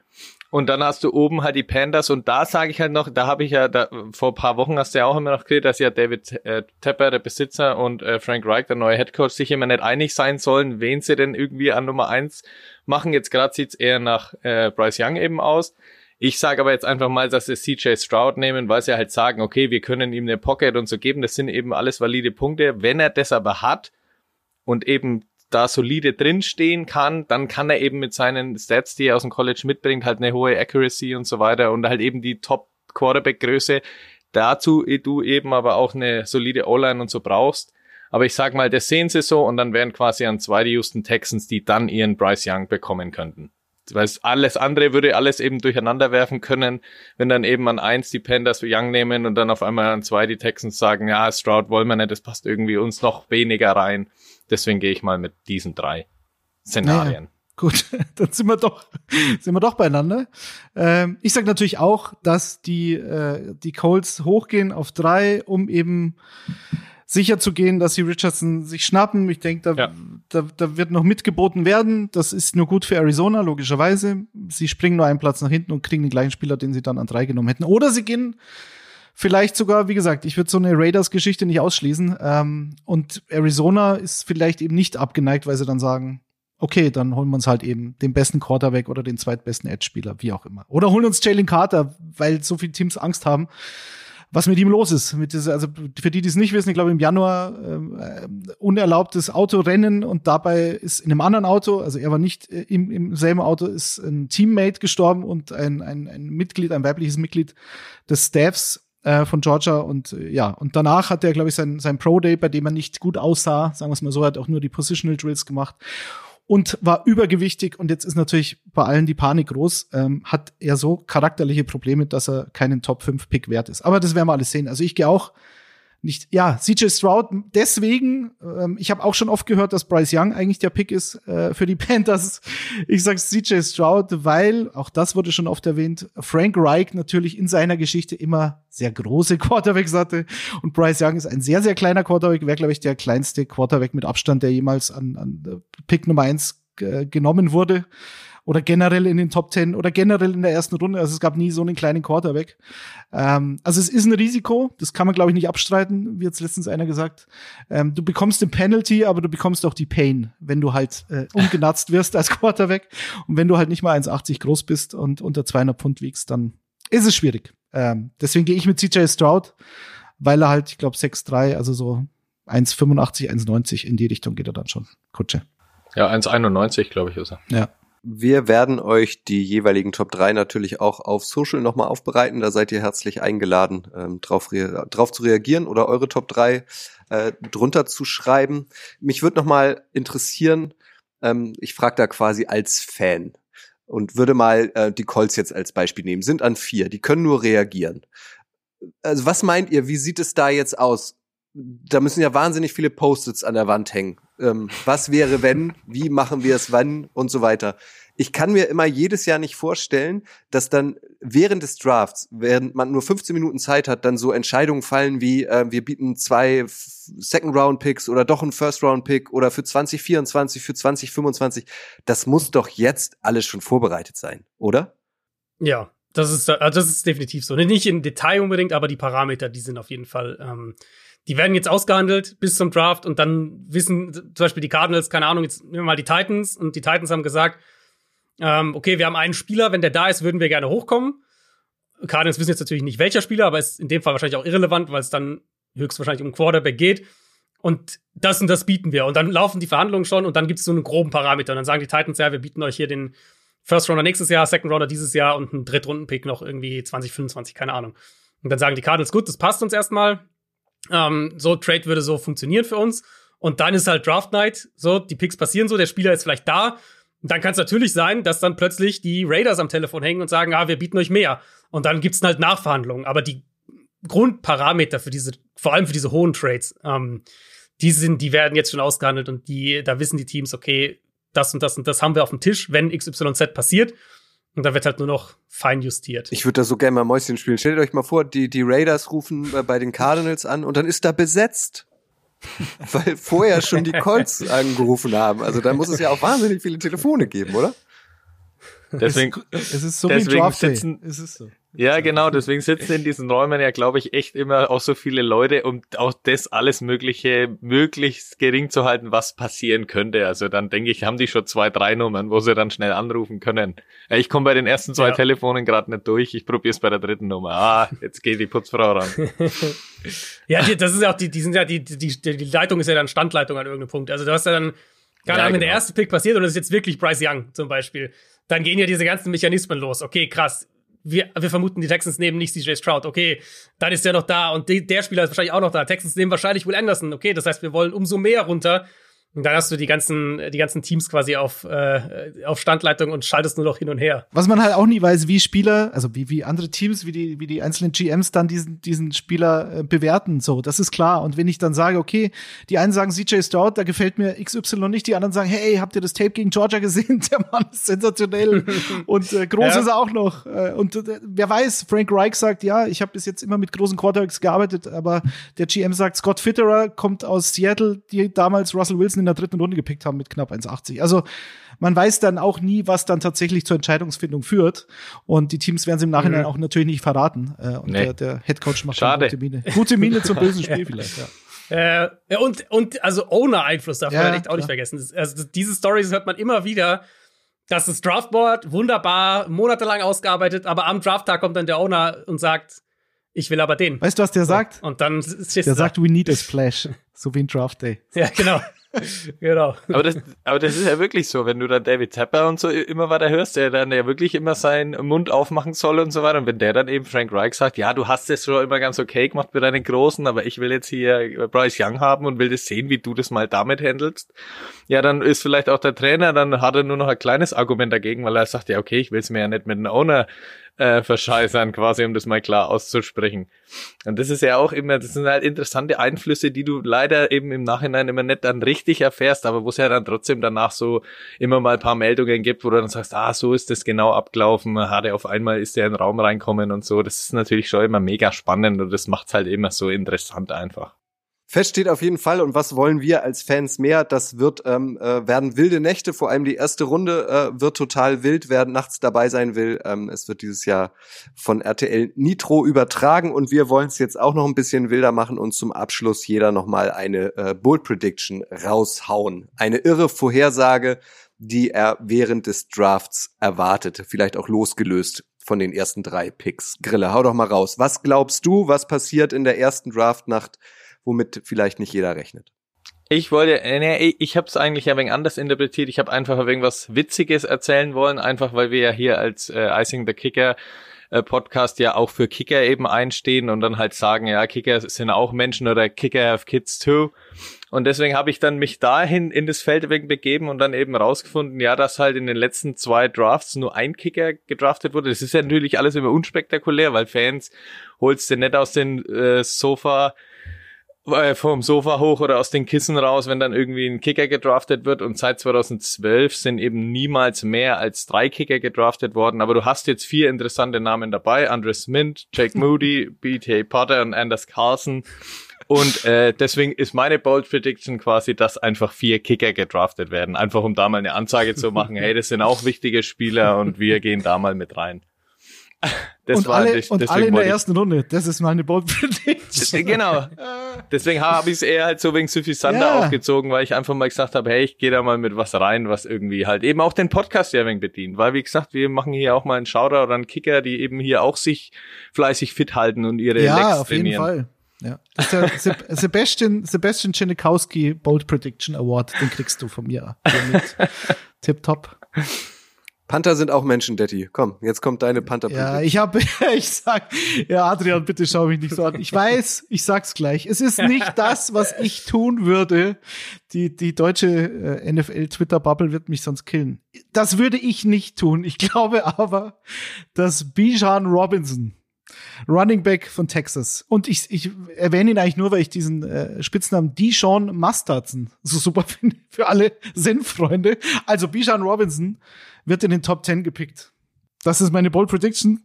Und dann hast du oben halt die Pandas und da sage ich halt noch, da habe ich ja, da, vor ein paar Wochen hast du ja auch immer noch geredet, dass ja David äh, Tepper, der Besitzer, und äh, Frank Reich, der neue Headcoach, sich immer nicht einig sein sollen, wen sie denn irgendwie an Nummer eins machen. Jetzt gerade sieht's eher nach äh, Bryce Young eben aus. Ich sage aber jetzt einfach mal, dass sie CJ Stroud nehmen, weil sie halt sagen, okay, wir können ihm eine Pocket und so geben. Das sind eben alles valide Punkte. Wenn er das aber hat und eben da solide drinstehen kann, dann kann er eben mit seinen Stats, die er aus dem College mitbringt, halt eine hohe Accuracy und so weiter und halt eben die Top Quarterback Größe. Dazu du eben aber auch eine solide O-Line und so brauchst. Aber ich sag mal, das sehen sie so und dann wären quasi an zwei die Houston Texans, die dann ihren Bryce Young bekommen könnten. Weil alles andere würde alles eben durcheinander werfen können, wenn dann eben an eins die Panthers Young nehmen und dann auf einmal an zwei die Texans sagen, ja, Stroud wollen wir nicht, das passt irgendwie uns noch weniger rein. Deswegen gehe ich mal mit diesen drei Szenarien. Naja, gut, *laughs* dann sind wir doch, sind wir doch beieinander. Ähm, ich sage natürlich auch, dass die, äh, die Colts hochgehen auf drei, um eben sicher zu gehen, dass sie Richardson sich schnappen. Ich denke, da, ja. da, da wird noch mitgeboten werden. Das ist nur gut für Arizona, logischerweise. Sie springen nur einen Platz nach hinten und kriegen den gleichen Spieler, den sie dann an drei genommen hätten. Oder sie gehen vielleicht sogar, wie gesagt, ich würde so eine Raiders-Geschichte nicht ausschließen. Ähm, und Arizona ist vielleicht eben nicht abgeneigt, weil sie dann sagen, okay, dann holen wir uns halt eben den besten Quarterback oder den zweitbesten Edge-Spieler, wie auch immer. Oder holen uns Jalen Carter, weil so viele Teams Angst haben, was mit ihm los ist. Mit dieser, also für die, die es nicht wissen, ich glaube im Januar äh, unerlaubtes Autorennen und dabei ist in einem anderen Auto, also er war nicht äh, im, im selben Auto, ist ein Teammate gestorben und ein, ein, ein Mitglied, ein weibliches Mitglied des Staffs äh, von Georgia und äh, ja, und danach hat er, glaube ich, sein, sein Pro Day, bei dem er nicht gut aussah, sagen wir es mal so, hat auch nur die Positional Drills gemacht und war übergewichtig und jetzt ist natürlich bei allen die Panik groß, ähm, hat er so charakterliche Probleme, dass er keinen Top 5 Pick wert ist. Aber das werden wir alles sehen. Also ich gehe auch nicht, ja, CJ Stroud, deswegen, ähm, ich habe auch schon oft gehört, dass Bryce Young eigentlich der Pick ist äh, für die *laughs* Panthers. Ich sage CJ Stroud, weil, auch das wurde schon oft erwähnt, Frank Reich natürlich in seiner Geschichte immer sehr große *laughs* Quarterbacks hatte und Bryce Young ist ein sehr, sehr kleiner Quarterback, wäre, glaube ich, der kleinste Quarterback mit Abstand, der jemals an, an Pick Nummer eins äh, genommen wurde oder generell in den Top Ten oder generell in der ersten Runde. Also es gab nie so einen kleinen Quarterback. Ähm, also es ist ein Risiko, das kann man glaube ich nicht abstreiten, wie jetzt letztens einer gesagt. Ähm, du bekommst den Penalty, aber du bekommst auch die Pain, wenn du halt äh, umgenatzt wirst als Quarterback und wenn du halt nicht mal 1,80 groß bist und unter 200 Pfund wiegst, dann ist es schwierig. Ähm, deswegen gehe ich mit CJ Stroud, weil er halt, ich glaube 6,3, also so 1,85, 1,90 in die Richtung geht er dann schon. Kutsche. Ja, 1,91 glaube ich ist er. Ja. Wir werden euch die jeweiligen Top 3 natürlich auch auf Social nochmal aufbereiten. Da seid ihr herzlich eingeladen, ähm, drauf, drauf zu reagieren oder eure Top 3 äh, drunter zu schreiben. Mich würde nochmal interessieren, ähm, ich frage da quasi als Fan und würde mal äh, die Colts jetzt als Beispiel nehmen. Sind an vier, die können nur reagieren. Also was meint ihr, wie sieht es da jetzt aus? Da müssen ja wahnsinnig viele Post-its an der Wand hängen ähm, was wäre wenn, wie machen wir es wann und so weiter. Ich kann mir immer jedes Jahr nicht vorstellen, dass dann während des Drafts, während man nur 15 Minuten Zeit hat, dann so Entscheidungen fallen wie, äh, wir bieten zwei Second-Round-Picks oder doch ein First-Round-Pick oder für 2024, für 2025. Das muss doch jetzt alles schon vorbereitet sein, oder? Ja, das ist, das ist definitiv so. Nicht im Detail unbedingt, aber die Parameter, die sind auf jeden Fall ähm, die werden jetzt ausgehandelt bis zum Draft und dann wissen zum Beispiel die Cardinals, keine Ahnung, jetzt nehmen wir mal die Titans und die Titans haben gesagt, ähm, okay, wir haben einen Spieler, wenn der da ist, würden wir gerne hochkommen. Cardinals wissen jetzt natürlich nicht, welcher Spieler, aber ist in dem Fall wahrscheinlich auch irrelevant, weil es dann höchstwahrscheinlich um Quarterback geht. Und das und das bieten wir. Und dann laufen die Verhandlungen schon und dann gibt es so einen groben Parameter. Und dann sagen die Titans, ja, wir bieten euch hier den First Rounder nächstes Jahr, Second Rounder dieses Jahr und einen Drittrunden-Pick noch irgendwie 2025, keine Ahnung. Und dann sagen die Cardinals, gut, das passt uns erstmal. Ähm, so, Trade würde so funktionieren für uns. Und dann ist halt Draft Night, so, die Picks passieren so, der Spieler ist vielleicht da. Und dann kann es natürlich sein, dass dann plötzlich die Raiders am Telefon hängen und sagen, ah, wir bieten euch mehr. Und dann gibt's halt Nachverhandlungen. Aber die Grundparameter für diese, vor allem für diese hohen Trades, ähm, die sind, die werden jetzt schon ausgehandelt und die, da wissen die Teams, okay, das und das und das haben wir auf dem Tisch, wenn XYZ passiert. Und da wird halt nur noch fein justiert. Ich würde da so gerne mal Mäuschen spielen. Stellt euch mal vor, die, die Raiders rufen bei den Cardinals an und dann ist da besetzt. *laughs* Weil vorher schon die Colts angerufen haben. Also da muss es ja auch wahnsinnig viele Telefone geben, oder? Deswegen, es, es ist so deswegen wie Draft sitzen. Es ist so. Ja, genau, deswegen sitzen in diesen Räumen ja, glaube ich, echt immer auch so viele Leute, um auch das alles Mögliche möglichst gering zu halten, was passieren könnte. Also dann denke ich, haben die schon zwei, drei Nummern, wo sie dann schnell anrufen können. Ich komme bei den ersten zwei ja. Telefonen gerade nicht durch, ich probiere es bei der dritten Nummer. Ah, jetzt geht die Putzfrau ran. *laughs* ja, die, das ist ja auch, die, die sind ja, die, die, die Leitung ist ja dann Standleitung an irgendeinem Punkt. Also du hast ja dann, keine Ahnung, ja, genau. wenn der genau. erste Pick passiert und es ist jetzt wirklich Bryce Young zum Beispiel, dann gehen ja diese ganzen Mechanismen los. Okay, krass wir, wir vermuten, die Texans nehmen nicht CJ Stroud. Okay, dann ist der noch da und die, der Spieler ist wahrscheinlich auch noch da. Texans nehmen wahrscheinlich Will Anderson. Okay, das heißt, wir wollen umso mehr runter. Und dann hast du die ganzen, die ganzen Teams quasi auf, äh, auf Standleitung und schaltest nur noch hin und her. Was man halt auch nie weiß, wie Spieler, also wie, wie andere Teams, wie die, wie die einzelnen GMs dann diesen, diesen Spieler äh, bewerten. So, das ist klar. Und wenn ich dann sage, okay, die einen sagen CJ Stroud, da gefällt mir XY nicht, die anderen sagen, hey, habt ihr das Tape gegen Georgia gesehen? *laughs* Der Mann ist sensationell. *laughs* und äh, groß ja. ist er auch noch. Äh, und äh, wer weiß, Frank Reich sagt, ja, ich habe bis jetzt immer mit großen Quarterbacks gearbeitet, aber der GM sagt, Scott Fitterer kommt aus Seattle, die damals Russell Wilson in der dritten Runde gepickt haben mit knapp 1,80. Also man weiß dann auch nie, was dann tatsächlich zur Entscheidungsfindung führt. Und die Teams werden es im Nachhinein mhm. auch natürlich nicht verraten. Äh, und nee. der, der Headcoach macht Schade. gute Miene. Gute Miene zum bösen Spiel *laughs* vielleicht, ja. Äh, und, und also Owner-Einfluss darf ja, man echt auch nicht vergessen. Also diese Stories hört man immer wieder, dass das Draftboard wunderbar monatelang ausgearbeitet, aber am Drafttag kommt dann der Owner und sagt, ich will aber den. Weißt du, was der sagt? Und dann der sagt, we need a splash, so wie ein Draft Day. Ja, genau. *laughs* genau. Aber das, aber das ist ja wirklich so, wenn du dann David Tepper und so immer weiter hörst, der dann ja wirklich immer seinen Mund aufmachen soll und so weiter. Und wenn der dann eben Frank Reich sagt, ja, du hast es schon immer ganz okay gemacht mit deinen Großen, aber ich will jetzt hier Bryce Young haben und will das sehen, wie du das mal damit handelst. Ja, dann ist vielleicht auch der Trainer, dann hat er nur noch ein kleines Argument dagegen, weil er sagt, ja, okay, ich will es mir ja nicht mit einem Owner äh, verscheißern, quasi, um das mal klar auszusprechen. Und das ist ja auch immer, das sind halt interessante Einflüsse, die du leider eben im Nachhinein immer nicht dann richtig erfährst, aber wo es ja dann trotzdem danach so immer mal ein paar Meldungen gibt, wo du dann sagst, ah, so ist das genau abgelaufen, hat er auf einmal ist er in den Raum reinkommen und so. Das ist natürlich schon immer mega spannend und das macht's halt immer so interessant einfach. Fest steht auf jeden Fall und was wollen wir als Fans mehr? Das wird ähm, äh, werden wilde Nächte. Vor allem die erste Runde äh, wird total wild. Wer nachts dabei sein will, ähm, es wird dieses Jahr von RTL Nitro übertragen und wir wollen es jetzt auch noch ein bisschen wilder machen und zum Abschluss jeder noch mal eine äh, Bold Prediction raushauen. Eine irre Vorhersage, die er während des Drafts erwartet, vielleicht auch losgelöst von den ersten drei Picks. Grille, hau doch mal raus. Was glaubst du, was passiert in der ersten Draftnacht? Womit vielleicht nicht jeder rechnet. Ich wollte, äh, nee, ich habe es eigentlich ein wenig anders interpretiert. Ich habe einfach ein wenig was Witziges erzählen wollen, einfach weil wir ja hier als äh, Icing the Kicker äh, Podcast ja auch für Kicker eben einstehen und dann halt sagen, ja, Kicker sind auch Menschen oder Kicker have kids too. Und deswegen habe ich dann mich dahin in das Feld begeben und dann eben rausgefunden, ja, dass halt in den letzten zwei Drafts nur ein Kicker gedraftet wurde. Das ist ja natürlich alles immer unspektakulär, weil Fans holst du nicht aus den äh, Sofa äh, vom Sofa hoch oder aus den Kissen raus, wenn dann irgendwie ein Kicker gedraftet wird. Und seit 2012 sind eben niemals mehr als drei Kicker gedraftet worden. Aber du hast jetzt vier interessante Namen dabei. Andres Mint, Jake Moody, *laughs* B.T. Potter und Anders Carlson. Und äh, deswegen ist meine Bold Prediction quasi, dass einfach vier Kicker gedraftet werden. Einfach um da mal eine Ansage zu machen, *laughs* hey, das sind auch wichtige Spieler und wir gehen da mal mit rein. Das und war alle, das, und alle in der ersten Runde. Das ist meine Bold Prediction. Genau. Deswegen habe ich es eher halt so wegen Suffisander ja. aufgezogen, weil ich einfach mal gesagt habe, hey, ich gehe da mal mit was rein, was irgendwie halt eben auch den Podcast ja wenig bedient. Weil, wie gesagt, wir machen hier auch mal einen Shoutout oder einen Kicker, die eben hier auch sich fleißig fit halten und ihre ja, Legs auf jeden Fall. Ja. Das ist der Sebastian, Sebastian Chenikowski Bold Prediction Award, den kriegst du von mir. *laughs* Tip top. Panther sind auch Menschen, Detti. Komm, jetzt kommt deine panther Ja, ich habe, *laughs* ich sag, ja, Adrian, bitte schau mich nicht so an. Ich weiß, ich sag's gleich. Es ist nicht das, was ich tun würde. Die, die deutsche äh, NFL-Twitter-Bubble wird mich sonst killen. Das würde ich nicht tun. Ich glaube aber, dass Bijan Robinson, Running Back von Texas. Und ich, ich erwähne ihn eigentlich nur, weil ich diesen äh, Spitznamen Deshaun Mustardson so super *laughs* finde für alle Zen-Freunde. Also Bijan Robinson wird in den Top 10 gepickt. Das ist meine Bold Prediction.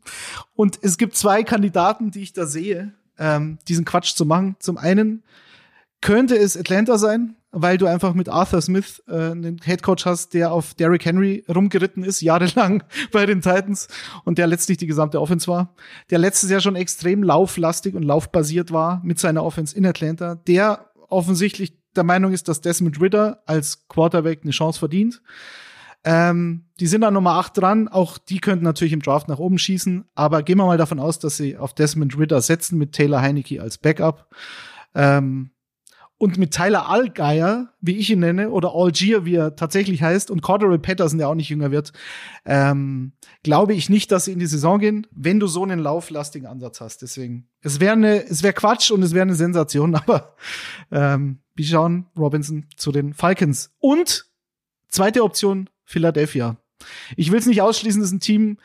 Und es gibt zwei Kandidaten, die ich da sehe, ähm, diesen Quatsch zu machen. Zum einen könnte es Atlanta sein, weil du einfach mit Arthur Smith äh, einen Headcoach hast, der auf Derrick Henry rumgeritten ist, *laughs* jahrelang bei den Titans und der letztlich die gesamte Offense war. Der letztes Jahr schon extrem lauflastig und laufbasiert war mit seiner Offense in Atlanta, der offensichtlich der Meinung ist, dass Desmond Ritter als Quarterback eine Chance verdient. Ähm, die sind an Nummer 8 dran. Auch die könnten natürlich im Draft nach oben schießen. Aber gehen wir mal davon aus, dass sie auf Desmond Ritter setzen mit Taylor Heineke als Backup. Ähm, und mit Tyler Allgeier, wie ich ihn nenne, oder Algier, wie er tatsächlich heißt, und Cordero Patterson, der auch nicht jünger wird, ähm, glaube ich nicht, dass sie in die Saison gehen, wenn du so einen lauflastigen Ansatz hast. Deswegen, es wäre eine, es wäre Quatsch und es wäre eine Sensation, *laughs* aber ähm, Bijan Robinson zu den Falcons. Und zweite Option, Philadelphia. Ich will es nicht ausschließen, das ist ein Team,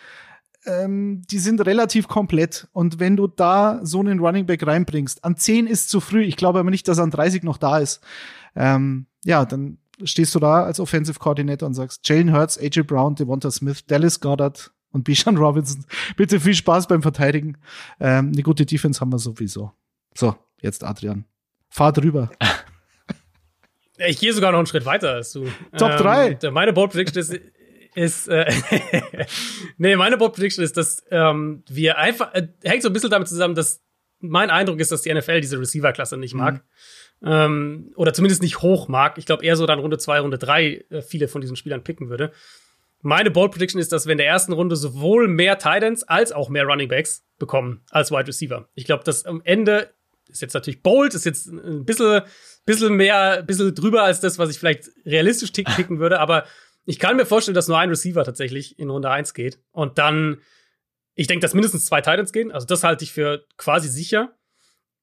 ähm, die sind relativ komplett. Und wenn du da so einen Running Back reinbringst, an 10 ist zu früh, ich glaube aber nicht, dass an 30 noch da ist, ähm, ja, dann stehst du da als Offensive Coordinator und sagst, Jalen Hurts, AJ Brown, Devonta Smith, Dallas Goddard und Bijan *laughs* Robinson, bitte viel Spaß beim Verteidigen. Ähm, eine gute Defense haben wir sowieso. So, jetzt Adrian. Fahr drüber. *laughs* Ich gehe sogar noch einen Schritt weiter als du. Top 3. Ähm, meine Bold Prediction ist, ist äh, *laughs* nee, meine Bold Prediction ist, dass ähm, wir einfach, äh, hängt so ein bisschen damit zusammen, dass mein Eindruck ist, dass die NFL diese Receiver-Klasse nicht mag. Mhm. Ähm, oder zumindest nicht hoch mag. Ich glaube eher so dann Runde 2, Runde 3 äh, viele von diesen Spielern picken würde. Meine Bold Prediction ist, dass wir in der ersten Runde sowohl mehr Titans als auch mehr Running Backs bekommen als Wide Receiver. Ich glaube, dass am Ende ist jetzt natürlich bold, ist jetzt ein bisschen bisschen mehr, bisschen drüber als das, was ich vielleicht realistisch ticken würde, aber ich kann mir vorstellen, dass nur ein Receiver tatsächlich in Runde 1 geht. Und dann, ich denke, dass mindestens zwei Titans gehen. Also das halte ich für quasi sicher.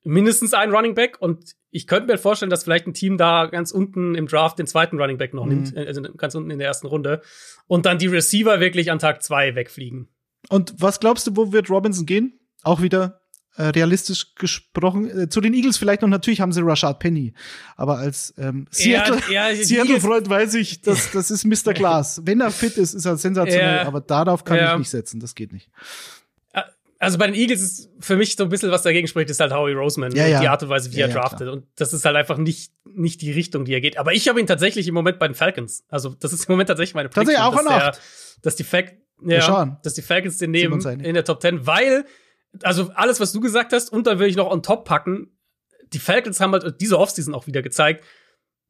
Mindestens ein Running Back. Und ich könnte mir vorstellen, dass vielleicht ein Team da ganz unten im Draft den zweiten Running Back noch mhm. nimmt, also ganz unten in der ersten Runde. Und dann die Receiver wirklich an Tag zwei wegfliegen. Und was glaubst du, wo wird Robinson gehen? Auch wieder äh, realistisch gesprochen. Äh, zu den Eagles vielleicht noch, natürlich haben sie Rashad Penny. Aber als ähm, Seattle-Freund ja, Seattle weiß ich, das, das ist Mr. *laughs* Glass. Wenn er fit ist, ist er sensationell, ja, aber darauf kann ich nicht setzen. Das geht nicht. Äh, also bei den Eagles ist für mich so ein bisschen, was dagegen spricht, ist halt Howie Roseman. Ja, ja. Die Art und Weise, wie ja, er draftet. Und das ist halt einfach nicht, nicht die Richtung, die er geht. Aber ich habe ihn tatsächlich im Moment bei den Falcons. Also das ist im Moment tatsächlich meine Prediction. Tatsächlich auch dass, der, dass die Fact, ja, dass die Falcons den nehmen in der Top 10, weil also alles, was du gesagt hast, und dann will ich noch on top packen. Die Falcons haben halt diese Offseason auch wieder gezeigt,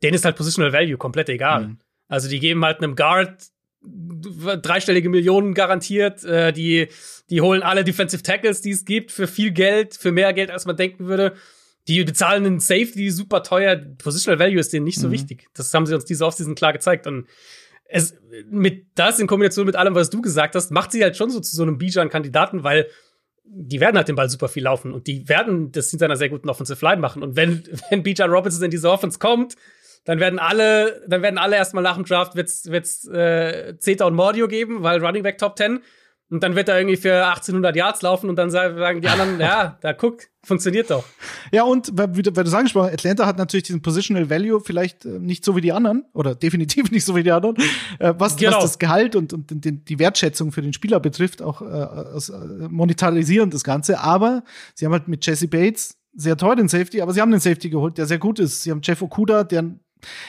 denen ist halt Positional Value komplett egal. Mhm. Also die geben halt einem Guard dreistellige Millionen garantiert, äh, die, die holen alle Defensive Tackles, die es gibt, für viel Geld, für mehr Geld, als man denken würde. Die bezahlen einen Safety super teuer. Positional Value ist denen nicht so Mhm. wichtig. Das haben sie uns diese Offseason klar gezeigt. Und es, mit das in Kombination mit allem, was du gesagt hast, macht sie halt schon so zu so einem Bijan-Kandidaten, weil die werden halt den Ball super viel laufen und die werden das hinter einer sehr guten Offensive Line machen. Und wenn, *laughs* wenn Bijan Robinson in diese Offense kommt, dann werden alle, dann werden alle erstmal nach dem Draft wird's, wird's, äh, Zeta und Mordio geben, weil Running Back Top 10. Und dann wird er irgendwie für 1800 Yards laufen und dann sagen die anderen, *laughs* ja, da guck, funktioniert doch. Ja, und weil du angesprochen hast, Atlanta hat natürlich diesen Positional Value vielleicht äh, nicht so wie die anderen oder *laughs* definitiv nicht so wie die anderen, äh, was, Genau. was das Gehalt und, und den, die Wertschätzung für den Spieler betrifft, auch äh, äh, monetarisieren das Ganze. Aber sie haben halt mit Jesse Bates sehr teuer den Safety, aber sie haben den Safety geholt, der sehr gut ist. Sie haben Jeff Okuda, der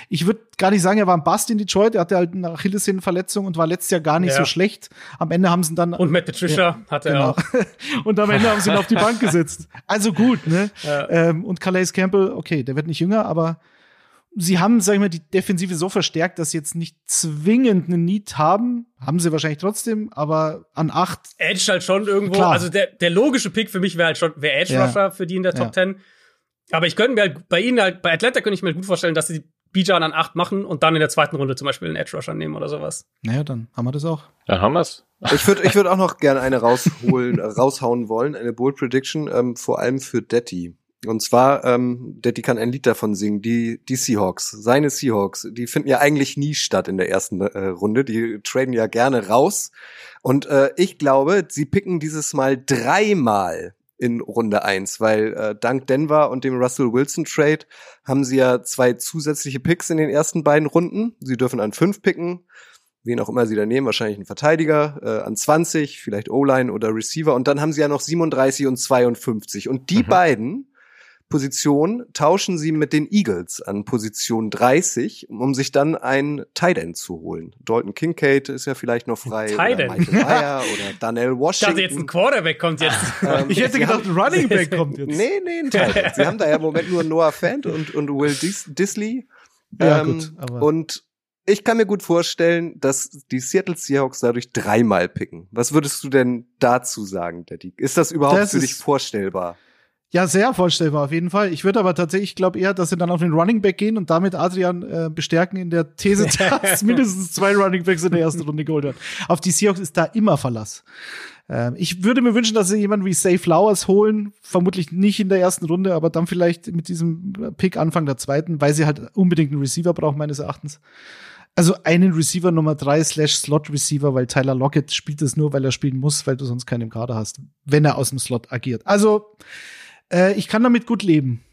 ich würde gar nicht sagen, er war ein Bust in Detroit. Er hatte halt eine Achillessehnenverletzung und war letztes Jahr gar nicht Ja. so schlecht. Am Ende haben sie ihn dann Und Matt Patricia hat er Genau. auch. *laughs* und am Ende haben sie ihn auf die Bank gesetzt. Also gut, ne? Ja. Ähm, und Calais Campbell, okay, der wird nicht jünger, aber sie haben, sag ich mal, die Defensive so verstärkt, dass sie jetzt nicht zwingend einen Need haben. Haben sie wahrscheinlich trotzdem, aber an acht, Edge halt schon irgendwo. Klar. Also der, der logische Pick für mich wäre halt schon, wäre Edge Ja. Rusher für die in der Ja. Top 10. Aber ich könnte mir halt bei ihnen halt, bei Atlanta könnte ich mir halt gut vorstellen, dass sie Bijan an 8 machen und dann in der zweiten Runde zum Beispiel einen Edge Rusher nehmen oder sowas. naja, dann haben wir das auch. Da haben wir's. Ich würde ich würd auch noch gerne eine rausholen, *laughs* raushauen wollen, eine Bold Prediction, ähm, vor allem für Detti. Und zwar, ähm, Detti kann ein Lied davon singen, die, die Seahawks, seine Seahawks, die finden ja eigentlich nie statt in der ersten äh, Runde, die traden ja gerne raus. Und äh, ich glaube, sie picken dieses Mal dreimal in Runde eins, weil äh, dank Denver und dem Russell Wilson Trade haben sie ja zwei zusätzliche Picks in den ersten beiden Runden. Sie dürfen an fünf picken, wen auch immer sie da nehmen, wahrscheinlich einen Verteidiger, äh, an 20, vielleicht O-Line oder Receiver. Und dann haben sie ja noch 37 und 52. Und die Mhm. beiden Positionen tauschen sie mit den Eagles an Position 30, um sich dann ein Tight End zu holen. Dalton Kincaid ist ja vielleicht noch frei. Tight Oder End? Michael *laughs* Meyer oder Daniel Ich Washington. dachte jetzt ein Quarterback kommt jetzt. *laughs* Ähm, Ich hätte gedacht, ein Running *laughs* Back kommt jetzt. Nee, nee, ein Tight End. Sie haben da ja im Moment nur Noah Fant und, und Will Dis Disley. Ja, Ähm, gut, aber- Und ich kann mir gut vorstellen, dass die Seattle Seahawks dadurch dreimal picken. Was würdest du denn dazu sagen, Daddy? Ist das überhaupt Das für dich vorstellbar? Ja, sehr vorstellbar auf jeden Fall. Ich würde aber tatsächlich, ich glaube eher, dass sie dann auf den Running Back gehen und damit Adrian äh, bestärken in der These, *laughs* dass mindestens zwei Running Backs in der ersten Runde geholt werden. Auf die Seahawks ist da immer Verlass. Ähm, ich würde mir wünschen, dass sie jemanden wie Say Flowers holen. Vermutlich nicht in der ersten Runde, aber dann vielleicht mit diesem Pick Anfang der zweiten, weil sie halt unbedingt einen Receiver brauchen, meines Erachtens. Also einen Receiver Nummer drei slash Slot Receiver, weil Tyler Lockett spielt es nur, weil er spielen muss, weil du sonst keinen im Kader hast, wenn er aus dem Slot agiert. Also äh, ich kann damit gut leben.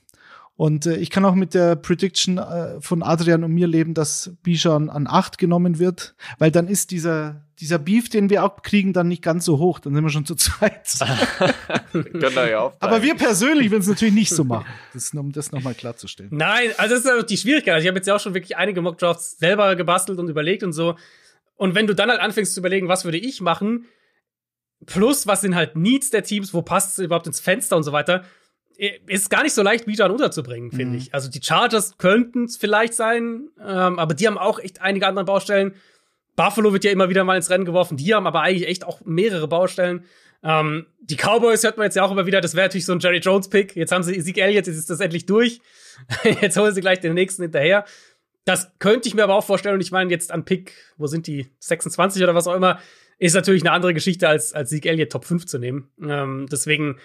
Und äh, ich kann auch mit der Prediction äh, von Adrian und mir leben, dass Bijan an acht genommen wird, weil dann ist dieser, dieser Beef, den wir auch kriegen, dann nicht ganz so hoch. Dann sind wir schon zu zweit. *laughs* Ja Aber wir persönlich würden es natürlich nicht so machen. Das, um das nochmal klarzustellen. Nein, also das ist ja die Schwierigkeit. Also ich habe jetzt ja auch schon wirklich einige Mockdrafts selber gebastelt und überlegt und so. Und wenn du dann halt anfängst zu überlegen, was würde ich machen, plus was sind halt Needs der Teams, wo passt es überhaupt ins Fenster und so weiter, ist gar nicht so leicht, Bijan unterzubringen, finde ich. Also die Chargers könnten es vielleicht sein, ähm, aber die haben auch echt einige andere Baustellen. Buffalo wird ja immer wieder mal ins Rennen geworfen. Die haben aber eigentlich echt auch mehrere Baustellen. Ähm, die Cowboys hört man jetzt ja auch immer wieder, das wäre natürlich so ein Jerry Jones-Pick. Jetzt haben sie Zeke Elliott, jetzt ist das endlich durch. *laughs* jetzt holen sie gleich den nächsten hinterher. Das könnte ich mir aber auch vorstellen. Und ich meine, jetzt an Pick, wo sind die? 26 oder was auch immer, ist natürlich eine andere Geschichte, als, als Zeke Elliott Top 5 zu nehmen. Ähm, deswegen,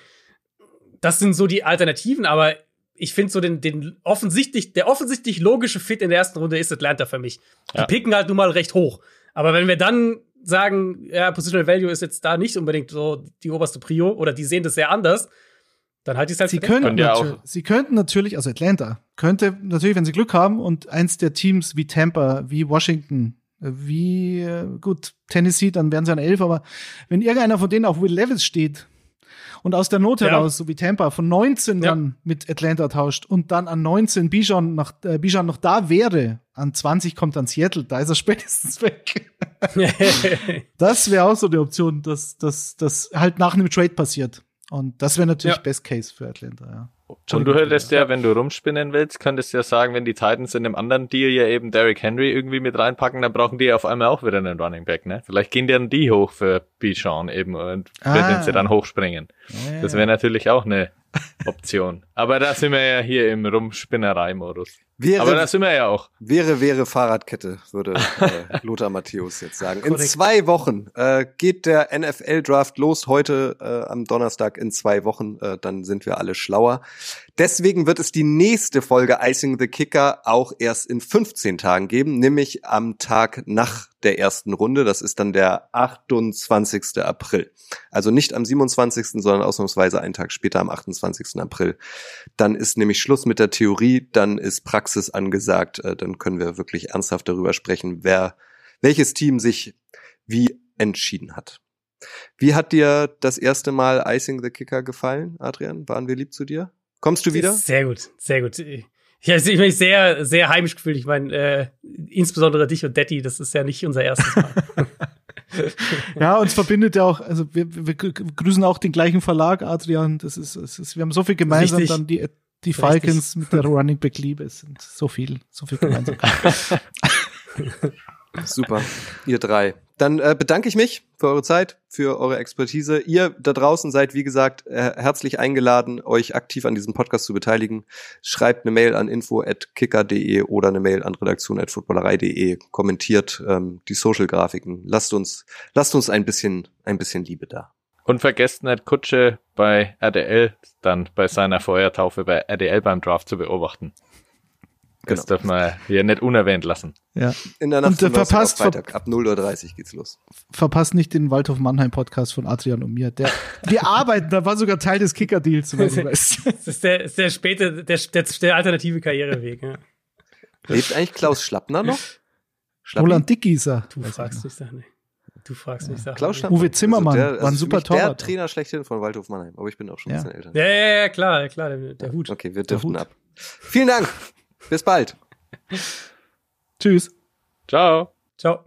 das sind so die Alternativen, aber ich finde so den, den offensichtlich, der offensichtlich logische Fit in der ersten Runde ist Atlanta für mich. Die Ja. picken halt nun mal recht hoch. Aber wenn wir dann sagen, ja, Positional Value ist jetzt da nicht unbedingt so die oberste Prio oder die sehen das sehr anders, dann halt ich es halt Sie für könnten, Können ja natür- sie könnten natürlich, also Atlanta, könnte natürlich, wenn sie Glück haben und eins der Teams wie Tampa, wie Washington, äh, wie, äh, gut, Tennessee, dann wären sie an elf, aber wenn irgendeiner von denen auf Will Levis steht und aus der Not Ja. heraus, so wie Tampa, von 19 Ja. dann mit Atlanta tauscht und dann an 19 Bijan noch, äh, Bijan noch da wäre, an 20 kommt dann Seattle, da ist er *laughs* spätestens weg. *laughs* Das wäre auch so eine Option, dass das halt nach einem Trade passiert. Und das wäre natürlich Ja. Best Case für Atlanta, ja. Und du hättest ja, wenn du rumspinnen willst, könntest du ja sagen, wenn die Titans in einem anderen Deal ja eben Derrick Henry irgendwie mit reinpacken, dann brauchen die ja auf einmal auch wieder einen Running Back, ne? Vielleicht gehen dann die hoch für Bijan eben und Ah. wenn sie dann hochspringen. Das wäre natürlich auch eine Option. Aber da sind wir ja hier im Rumspinnerei-Modus. Wäre, Aber da sind wir ja auch. Wäre, wäre Fahrradkette, würde äh, *laughs* Lothar Matthäus jetzt sagen. In zwei Wochen äh, geht der NFL-Draft los. Heute äh, am Donnerstag in zwei Wochen. Äh, dann sind wir alle schlauer. Deswegen wird es die nächste Folge Icing the Kicker auch erst in 15 Tagen geben, nämlich am Tag nach der ersten Runde. Das ist dann der 28. April. Also nicht am 27., sondern ausnahmsweise einen Tag später am 28. April. Dann ist nämlich Schluss mit der Theorie, dann ist Praxis angesagt, äh, dann können wir wirklich ernsthaft darüber sprechen, wer, welches Team sich wie entschieden hat. Wie hat dir das erste Mal Icing the Kicker gefallen, Adrian? Waren wir lieb zu dir? Kommst du wieder? Sehr gut, sehr gut. Ich habe mich sehr, sehr heimisch gefühlt. Ich meine, äh, insbesondere dich und Detti, das ist ja nicht unser erstes Mal. *laughs* ja, uns verbindet ja auch, also wir, wir grüßen auch den gleichen Verlag, Adrian. Das ist, das ist wir haben so viel gemeinsam, Richtig. dann die, die Falcons Richtig. mit der Running Back Liebe. Es sind so viel, so viel gemeinsam. *laughs* Super, ihr drei. Dann äh, bedanke ich mich für eure Zeit, für eure Expertise. Ihr da draußen seid, wie gesagt, äh, herzlich eingeladen, euch aktiv an diesem Podcast zu beteiligen. Schreibt eine Mail an info.kicker.de oder eine Mail an redaktion.footballerei.de. Kommentiert ähm, die Social-Grafiken. Lasst uns, lasst uns ein bisschen, ein bisschen Liebe da. Und vergesst nicht, Kutsche bei RDL dann bei seiner Feuertaufe bei RDL beim Draft zu beobachten. Das genau. darf man hier nicht unerwähnt lassen. Ja. In der Nacht und, äh, verpasst, Freitag, ab 0.30 Uhr geht's los. Verpasst nicht den Waldhof Mannheim Podcast von Adrian und mir. Der, wir *laughs* arbeiten, da war sogar Teil des Kicker-Deals. *laughs* das ist der, ist der späte, der, der, der alternative Karriereweg. Ja. Lebt eigentlich Klaus Schlappner noch? Schlappner? Roland Dickgieser. Du fragst mich da nicht. Du fragst mich ja. Klaus Uwe Zimmermann also der, war ein super Torwart. Der Trainer schlechthin von Waldhof Mannheim, aber ich bin auch schon ja. ein bisschen älter. Ja, ja, ja, klar, klar, der, der Hut. Okay, wir dürfen ab. Vielen Dank. Bis bald. *laughs* Tschüss. Ciao. Ciao.